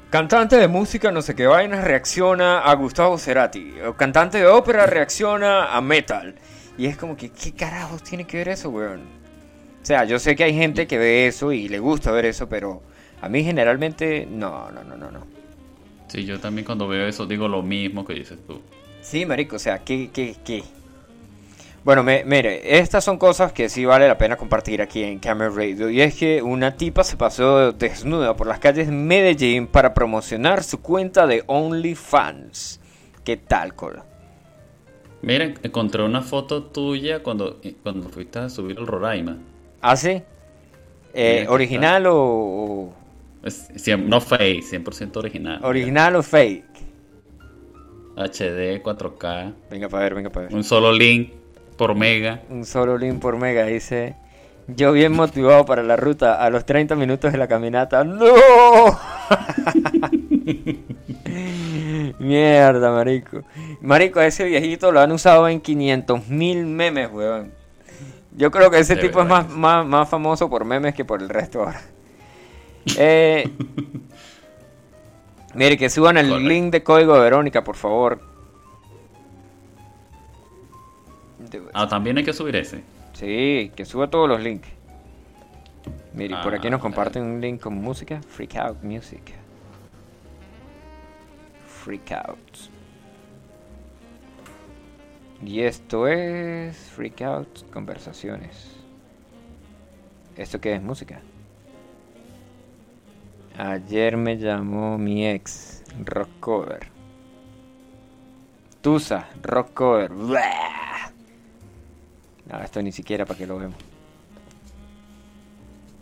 cantante de música no sé qué vaina reacciona a Gustavo Cerati, o cantante de ópera reacciona a metal. Y es como que, ¿qué carajos tiene que ver eso, weón? O sea, yo sé que hay gente que ve eso y le gusta ver eso, pero a mí generalmente no, no, no, no, no. Sí, yo también cuando veo eso digo lo mismo que dices tú. Sí, marico, o sea, ¿qué, qué, qué? Bueno, mire, estas son cosas que sí vale la pena compartir aquí en Camera Radio. Y es que una tipa se pasó desnuda por las calles de Medellín para promocionar su cuenta de OnlyFans. ¿Qué tal, Colo? Miren, encontré una foto tuya cuando, cuando fuiste a subir el Roraima. ¿Ah, sí? Eh, ¿Original o...? no fake, 100% original. ¿Original o fake? HD, 4K. Venga para ver, venga para ver. Un solo link por mega. Un solo link por mega, dice. Yo bien motivado para la ruta a los 30 minutos de la caminata. ¡No! Mierda, marico. Marico, ese viejito lo han usado en 500 mil memes, weón. Yo creo que ese tipo es más, más, famoso por memes que por el resto ahora. Eh, mire, que suban el link de código de Verónica, por favor. Ah, también hay que subir ese. Sí, que suba todos los links. Mire, por aquí nos ah, comparten un link con música. Freak Out Music. Freak Out. Y esto es Freak Out Conversaciones. ¿Esto qué es música? Ayer me llamó mi ex, rock cover. Tusa, rock cover. No, esto ni siquiera para que lo vemos.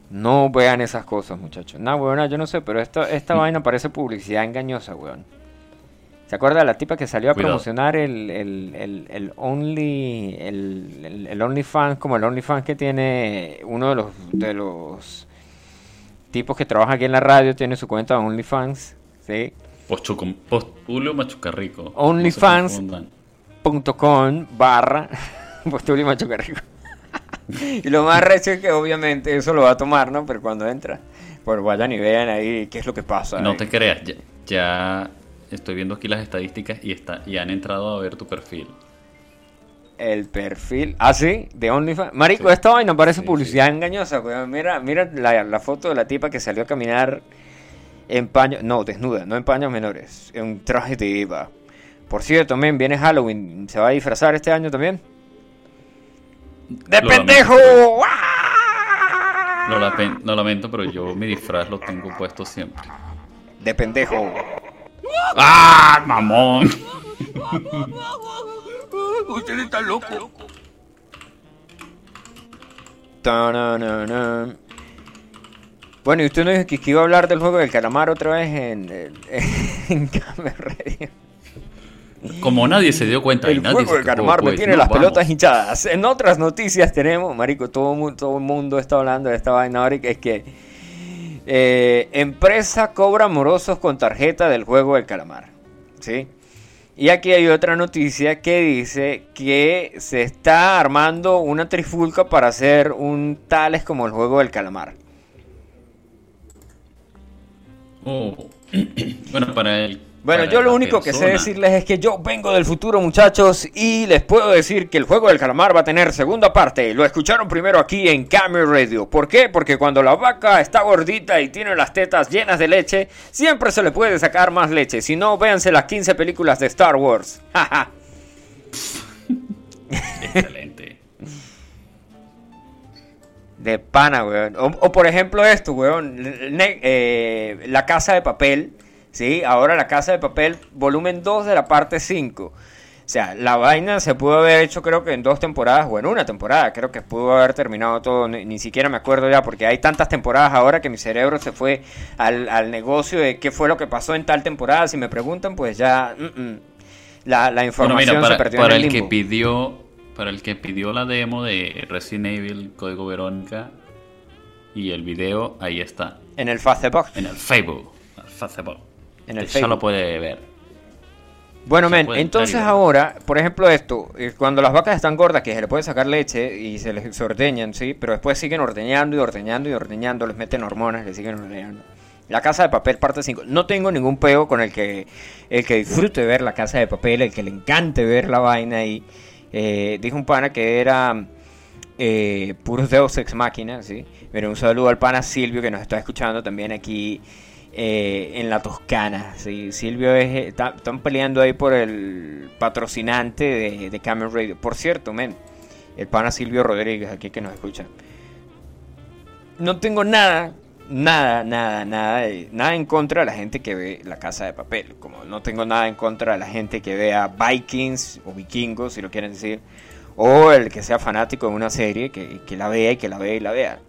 No vean esas cosas, muchachos. No, weón, yo no sé, pero esta, esta mm. vaina parece publicidad engañosa, weón. ¿Se acuerda de la tipa que salió a promocionar el, el, el, Only el, el, OnlyFans como el OnlyFans que tiene uno de los de los tipos que trabaja aquí en la radio tiene su cuenta de OnlyFans, ¿sí? Postulio Machucarrico. OnlyFans.com barra Postulio Machuca Rico. y lo más recho es que obviamente eso lo va a tomar, ¿no? Pero cuando entra, pues vayan y vean ahí qué es lo que pasa. No te creas, ya, estoy viendo aquí las estadísticas y, está, y han entrado a ver tu perfil. El perfil, ah, sí, de OnlyFans. Marico, esta vaina parece publicidad engañosa, Mira, mira la, foto de la tipa que salió a caminar en paños, no, desnuda, no en paños menores, en un traje de Eva. Por cierto, men, viene Halloween, ¿se va a disfrazar este año también? ¡De pendejo! Lo, lamento, pero yo mi disfraz lo tengo puesto siempre. De pendejo. ¡Ah, mamón! Usted está loco. Bueno, y usted no dijo que iba a hablar del juego del calamar otra vez en, en, en como nadie se dio cuenta. El juego de Calamar me pues, tiene las pelotas hinchadas. En otras noticias tenemos, marico, todo, todo el mundo está hablando de esta vaina ahora, que es que eh, empresa cobra morosos con tarjeta del juego del calamar. ¿Sí? Y aquí hay otra noticia que dice que se está armando una trifulca para hacer un tales como el juego del calamar. Oh. bueno, para el bueno, yo lo único que sé decirles es que yo vengo del futuro, muchachos, y les puedo decir que el juego del calamar va a tener segunda parte. Lo escucharon primero aquí en Camera Radio. ¿Por qué? Porque cuando la vaca está gordita y tiene las tetas llenas de leche, siempre se le puede sacar más leche. Si no, véanse las 15 películas de Star Wars. Excelente. De pana, weón. O, por ejemplo esto, weón. Eh, la casa de papel ¿sí? Ahora La Casa de Papel, volumen 2 de la parte 5. O sea, la vaina se pudo haber hecho creo que en dos temporadas o en una temporada. Creo que pudo haber terminado todo. Ni, siquiera me acuerdo ya porque hay tantas temporadas ahora que mi cerebro se fue al, negocio de qué fue lo que pasó en tal temporada. Si me preguntan, pues ya mm, mm, la, información para, se perdió para en el, que pidió Para el que pidió la demo de Resident Evil Código Verónica y el video, ahí está. En el Facebook. En el Facebook. El Facebook en el lo puede ver. Bueno, men, entonces ahora, por ejemplo, esto, eh, cuando las vacas están gordas, que se le puede sacar leche y se les ordeñan, ¿sí? Pero después siguen ordeñando y ordeñando y ordeñando, les meten hormonas, les siguen ordeñando. La casa de papel, parte 5. No tengo ningún peo con el que, el que disfrute ver la casa de papel, el que le encante ver la vaina ahí. Eh, dijo un pana que era eh, puros Deus Ex Máquina, ¿sí? Pero un saludo al pana Silvio que nos está escuchando también aquí eh, en la Toscana. ¿sí? Silvio es, están peleando ahí por el patrocinante de, de Camel Radio. Por cierto, men, el pana Silvio Rodríguez, aquí que nos escucha. No tengo nada, nada, nada, nada, nada en contra de la gente que ve La Casa de Papel. Como no tengo nada en contra de la gente que vea Vikings o Vikingos, si lo quieren decir. O el que sea fanático de una serie, que, que la vea y que la vea y la vea.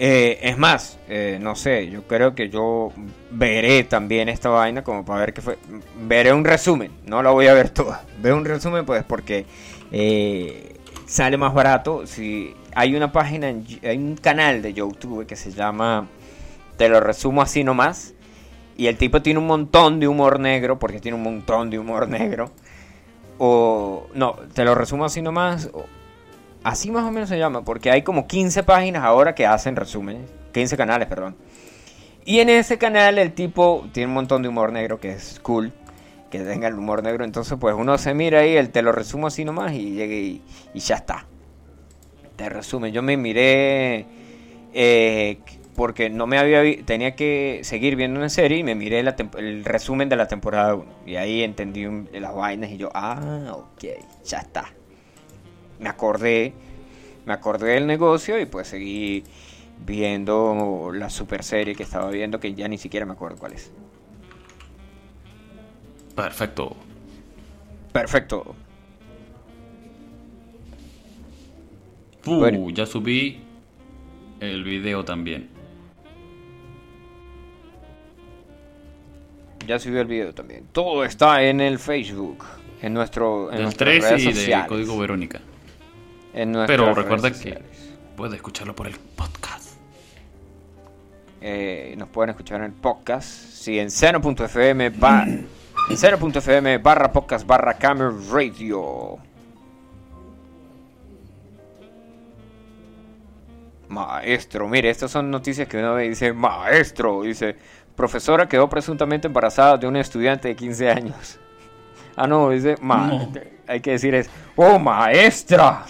Eh, es más, eh, no sé, yo creo que yo veré también esta vaina como para ver qué fue. Veré un resumen, no la voy a ver toda. Veo un resumen pues porque eh, sale más barato. Si hay una página, hay un canal de YouTube que se llama Te lo resumo así nomás. Y el tipo tiene un montón de humor negro, porque tiene un montón de humor negro. O, no, te lo resumo así nomás. Así más o menos se llama, porque hay como 15 páginas ahora que hacen resúmenes. 15 canales, perdón. Y en ese canal el tipo tiene un montón de humor negro que es cool. Que tenga el humor negro. Entonces, pues uno se mira ahí, él te lo resumo así nomás y llegue y, ya está. Te resume. Yo me miré. Eh, porque no me había tenía que seguir viendo una serie y me miré el resumen de la temporada 1 y ahí entendí las vainas y yo, ah, ok, ya está me acordé, me acordé del negocio y pues seguí viendo la super serie que estaba viendo que ya ni siquiera me acuerdo cuál es. Perfecto. Perfecto. Uh, ya subí el video también. Ya subí el video también. Todo está en el Facebook, en nuestro en el 3 y de Código Verónica. Pero recuerda que puede escucharlo por el podcast. Eh, nos pueden escuchar en el podcast. Sí, en seno.fm barra, en barra podcast barra camera radio. Maestro, mire, estas son noticias que uno dice, maestro, dice, profesora quedó presuntamente embarazada de un estudiante de 15 años. Ah, no, dice, ma hay que decir es, oh, maestra.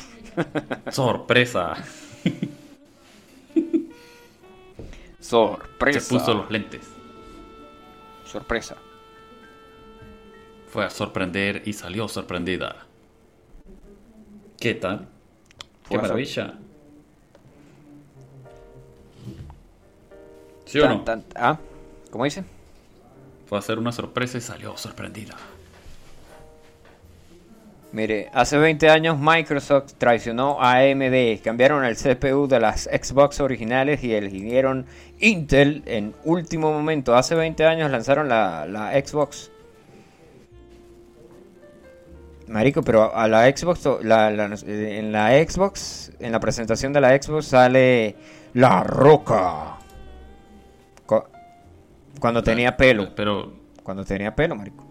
Sorpresa. Sorpresa. Se puso los lentes. Sorpresa. Fue a sorprender y salió sorprendida. ¿Qué tal? Qué maravilla. ¿Sí o no? ah, ¿cómo dice? Fue a hacer una sorpresa y salió sorprendida. Mire, hace 20 años Microsoft traicionó a AMD, cambiaron el CPU de las Xbox originales y eligieron Intel en último momento. Hace 20 años lanzaron la, la Xbox. Marico, pero a la Xbox, en la Xbox, en la presentación de la Xbox sale La Roca. Cuando tenía pelo. Pero. Cuando tenía pelo, marico.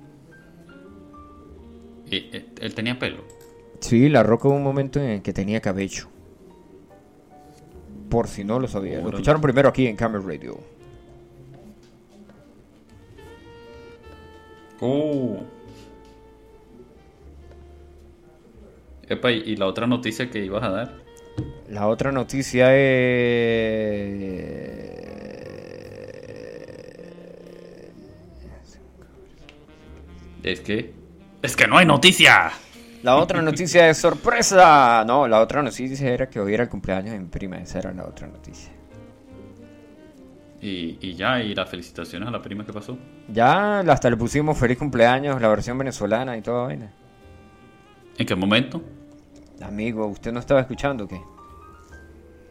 Eh, ¿Él tenía pelo? Sí, La Roca hubo un momento en el que tenía cabello. Por si no lo sabía. Lo escucharon primero aquí en Camera Radio. Oh. Epa, ¿y la otra noticia que ibas a dar? La otra noticia es... Es que... Es que no hay noticia. La otra noticia es sorpresa. No, la otra noticia era que hoy era el cumpleaños de mi prima. Esa era la otra noticia. Y, ya, y las felicitaciones a la prima que pasó. Ya, hasta le pusimos feliz cumpleaños, la versión venezolana y todo. ¿En qué momento? Amigo, ¿usted no estaba escuchando o qué?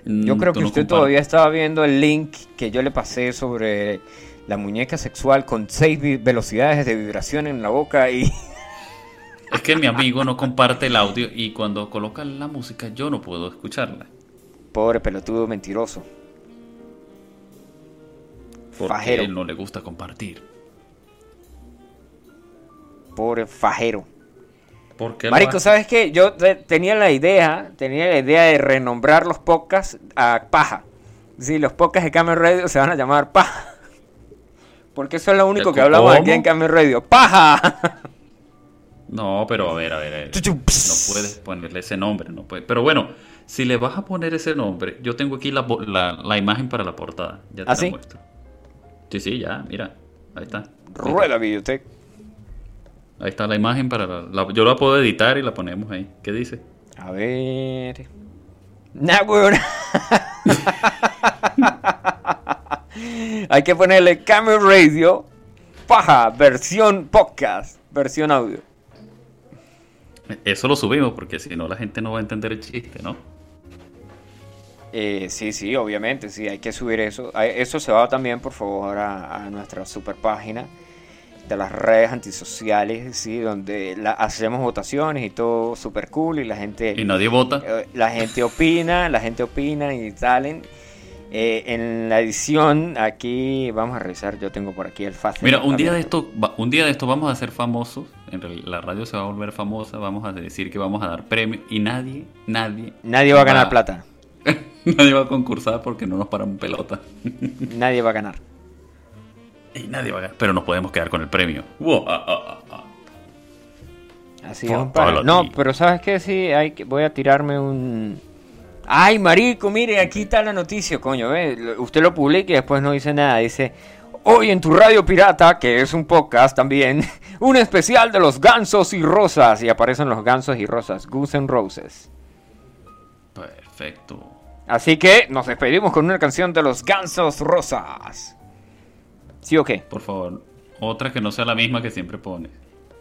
Mm, yo creo que usted todavía estaba viendo el link que yo le pasé sobre la muñeca sexual con seis velocidades de vibración en la boca y... Es que mi amigo no comparte el audio y cuando coloca la música yo no puedo escucharla. Pobre pelotudo mentiroso. Porque fajero. él no le gusta compartir. Pobre fajero. Marico, ¿sabes qué? Yo tenía la idea, tenía la idea de renombrar los podcasts a paja. Sí, los podcasts de Camera Radio se van a llamar paja. Porque eso es lo único que hablamos aquí en Camera Radio. ¡Paja! No, pero a ver, a ver, No puedes ponerle ese nombre, no puedes. Pero bueno, si le vas a poner ese nombre, yo tengo aquí la, la, imagen para la portada. Ya te ¿Ah, la sí? muestro. Sí, sí, ya, mira. Ahí está. Rueda Videotech. Ahí está la imagen para la, Yo la puedo editar y la ponemos ahí. ¿Qué dice? A ver. Nah, weón. Hay que ponerle Camera Radio, paja, versión podcast, versión audio. Eso lo subimos porque si no la gente no va a entender el chiste, ¿no? Eh, sí, sí, obviamente, sí, hay que subir eso. Eso se va también, por favor, a, nuestra super página de las redes antisociales, sí, donde hacemos votaciones y todo super cool y la gente... Y nadie vota. Eh, la gente opina, la gente opina y salen. Eh, en la edición, aquí vamos a revisar, yo tengo por aquí el fácil. Mira, un día de esto, un día de esto vamos a ser famosos, en la radio se va a volver famosa, vamos a decir que vamos a dar premios y nadie, nadie... Nadie va a ganar plata. nadie va a concursar porque no nos paramos pelota. nadie va a ganar. Y nadie va a ganar, pero nos podemos quedar con el premio. Ah, ah, ah, Así es, No, pero ¿sabes qué? Sí, hay que, voy a tirarme un Ay, marico, mire, aquí está la noticia, coño, ¿ve? Usted lo publica y después no dice nada. Dice, hoy en tu radio pirata, que es un podcast también, un especial de los gansos y rosas. Y aparecen los gansos y rosas, Goose and Roses. Perfecto. Así que nos despedimos con una canción de los gansos rosas. ¿Sí o qué? Por favor, otra que no sea la misma que siempre pones.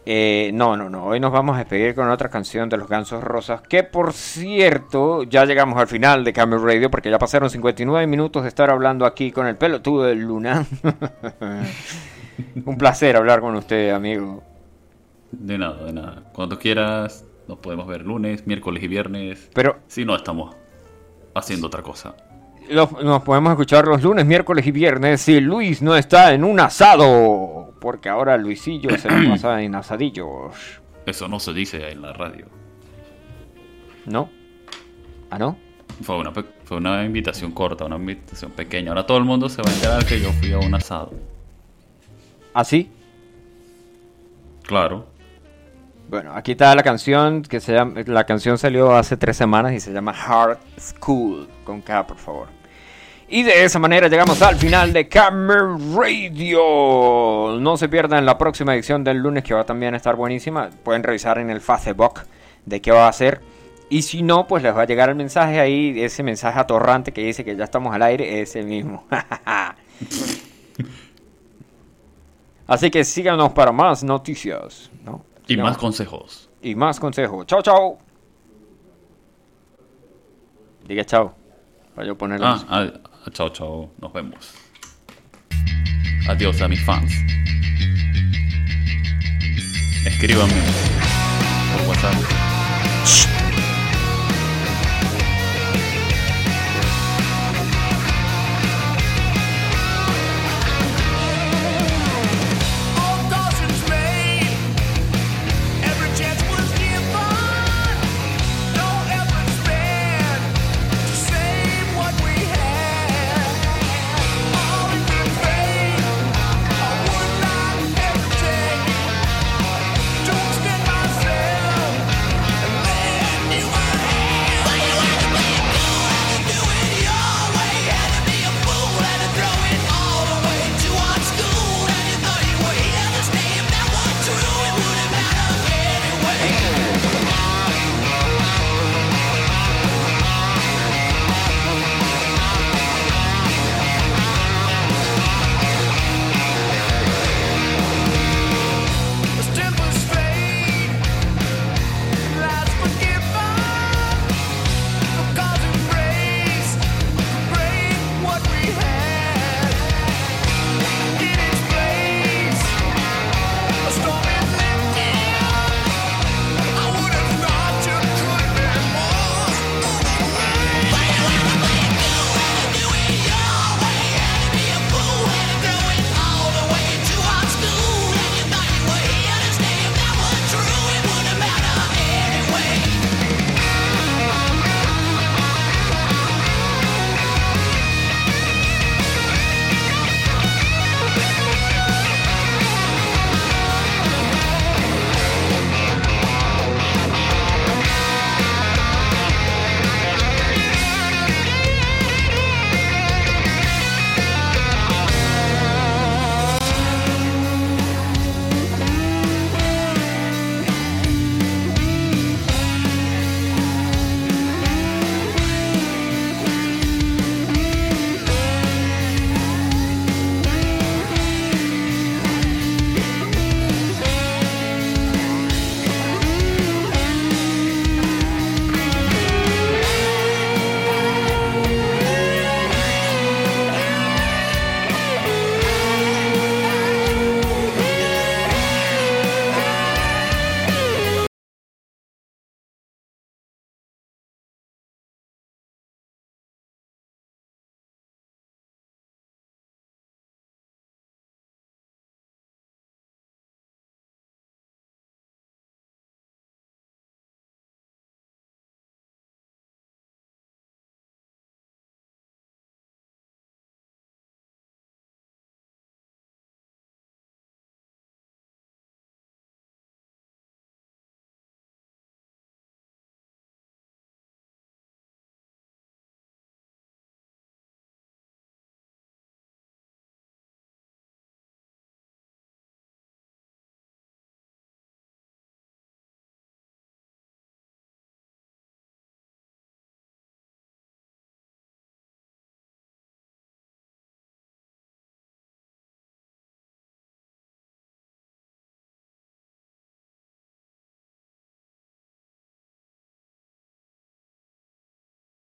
Eh, no, no, no. Hoy nos vamos a despedir con otra canción de los Gansos Rosas. Que por cierto, ya llegamos al final de Camel Radio porque ya pasaron 59 minutos de estar hablando aquí con el pelotudo del Luna. Un placer hablar con usted, amigo. De nada, de nada. Cuando quieras, nos podemos ver lunes, miércoles y viernes. Pero. Si no, estamos haciendo otra cosa. Nos podemos escuchar los lunes, miércoles y viernes si Luis no está en un asado porque ahora Luisillo se lo pasa en asadillos. Eso no se dice en la radio. ¿No? ¿Ah, no? Fue una, fue una invitación corta, una invitación pequeña. Ahora todo el mundo se va a enterar que yo fui a un asado. ¿Ah, sí? Claro. Bueno, aquí está la canción que se llama, la canción salió hace tres semanas y se llama Hard School con K, por favor. Y de esa manera llegamos al final de Camera Radio. No se pierdan la próxima edición del lunes que va también a estar buenísima. Pueden revisar en el Facebook de qué va a ser. Y si no, pues les va a llegar el mensaje ahí, ese mensaje atorrante que dice que ya estamos al aire, ese mismo. Así que síganos para más noticias. ¿no? Y más consejos. Y más consejos. Chao, chao. Diga chao. Para yo poner ah, ah, chao, chao. Nos vemos. Adiós a mis fans. Escríbanme por WhatsApp.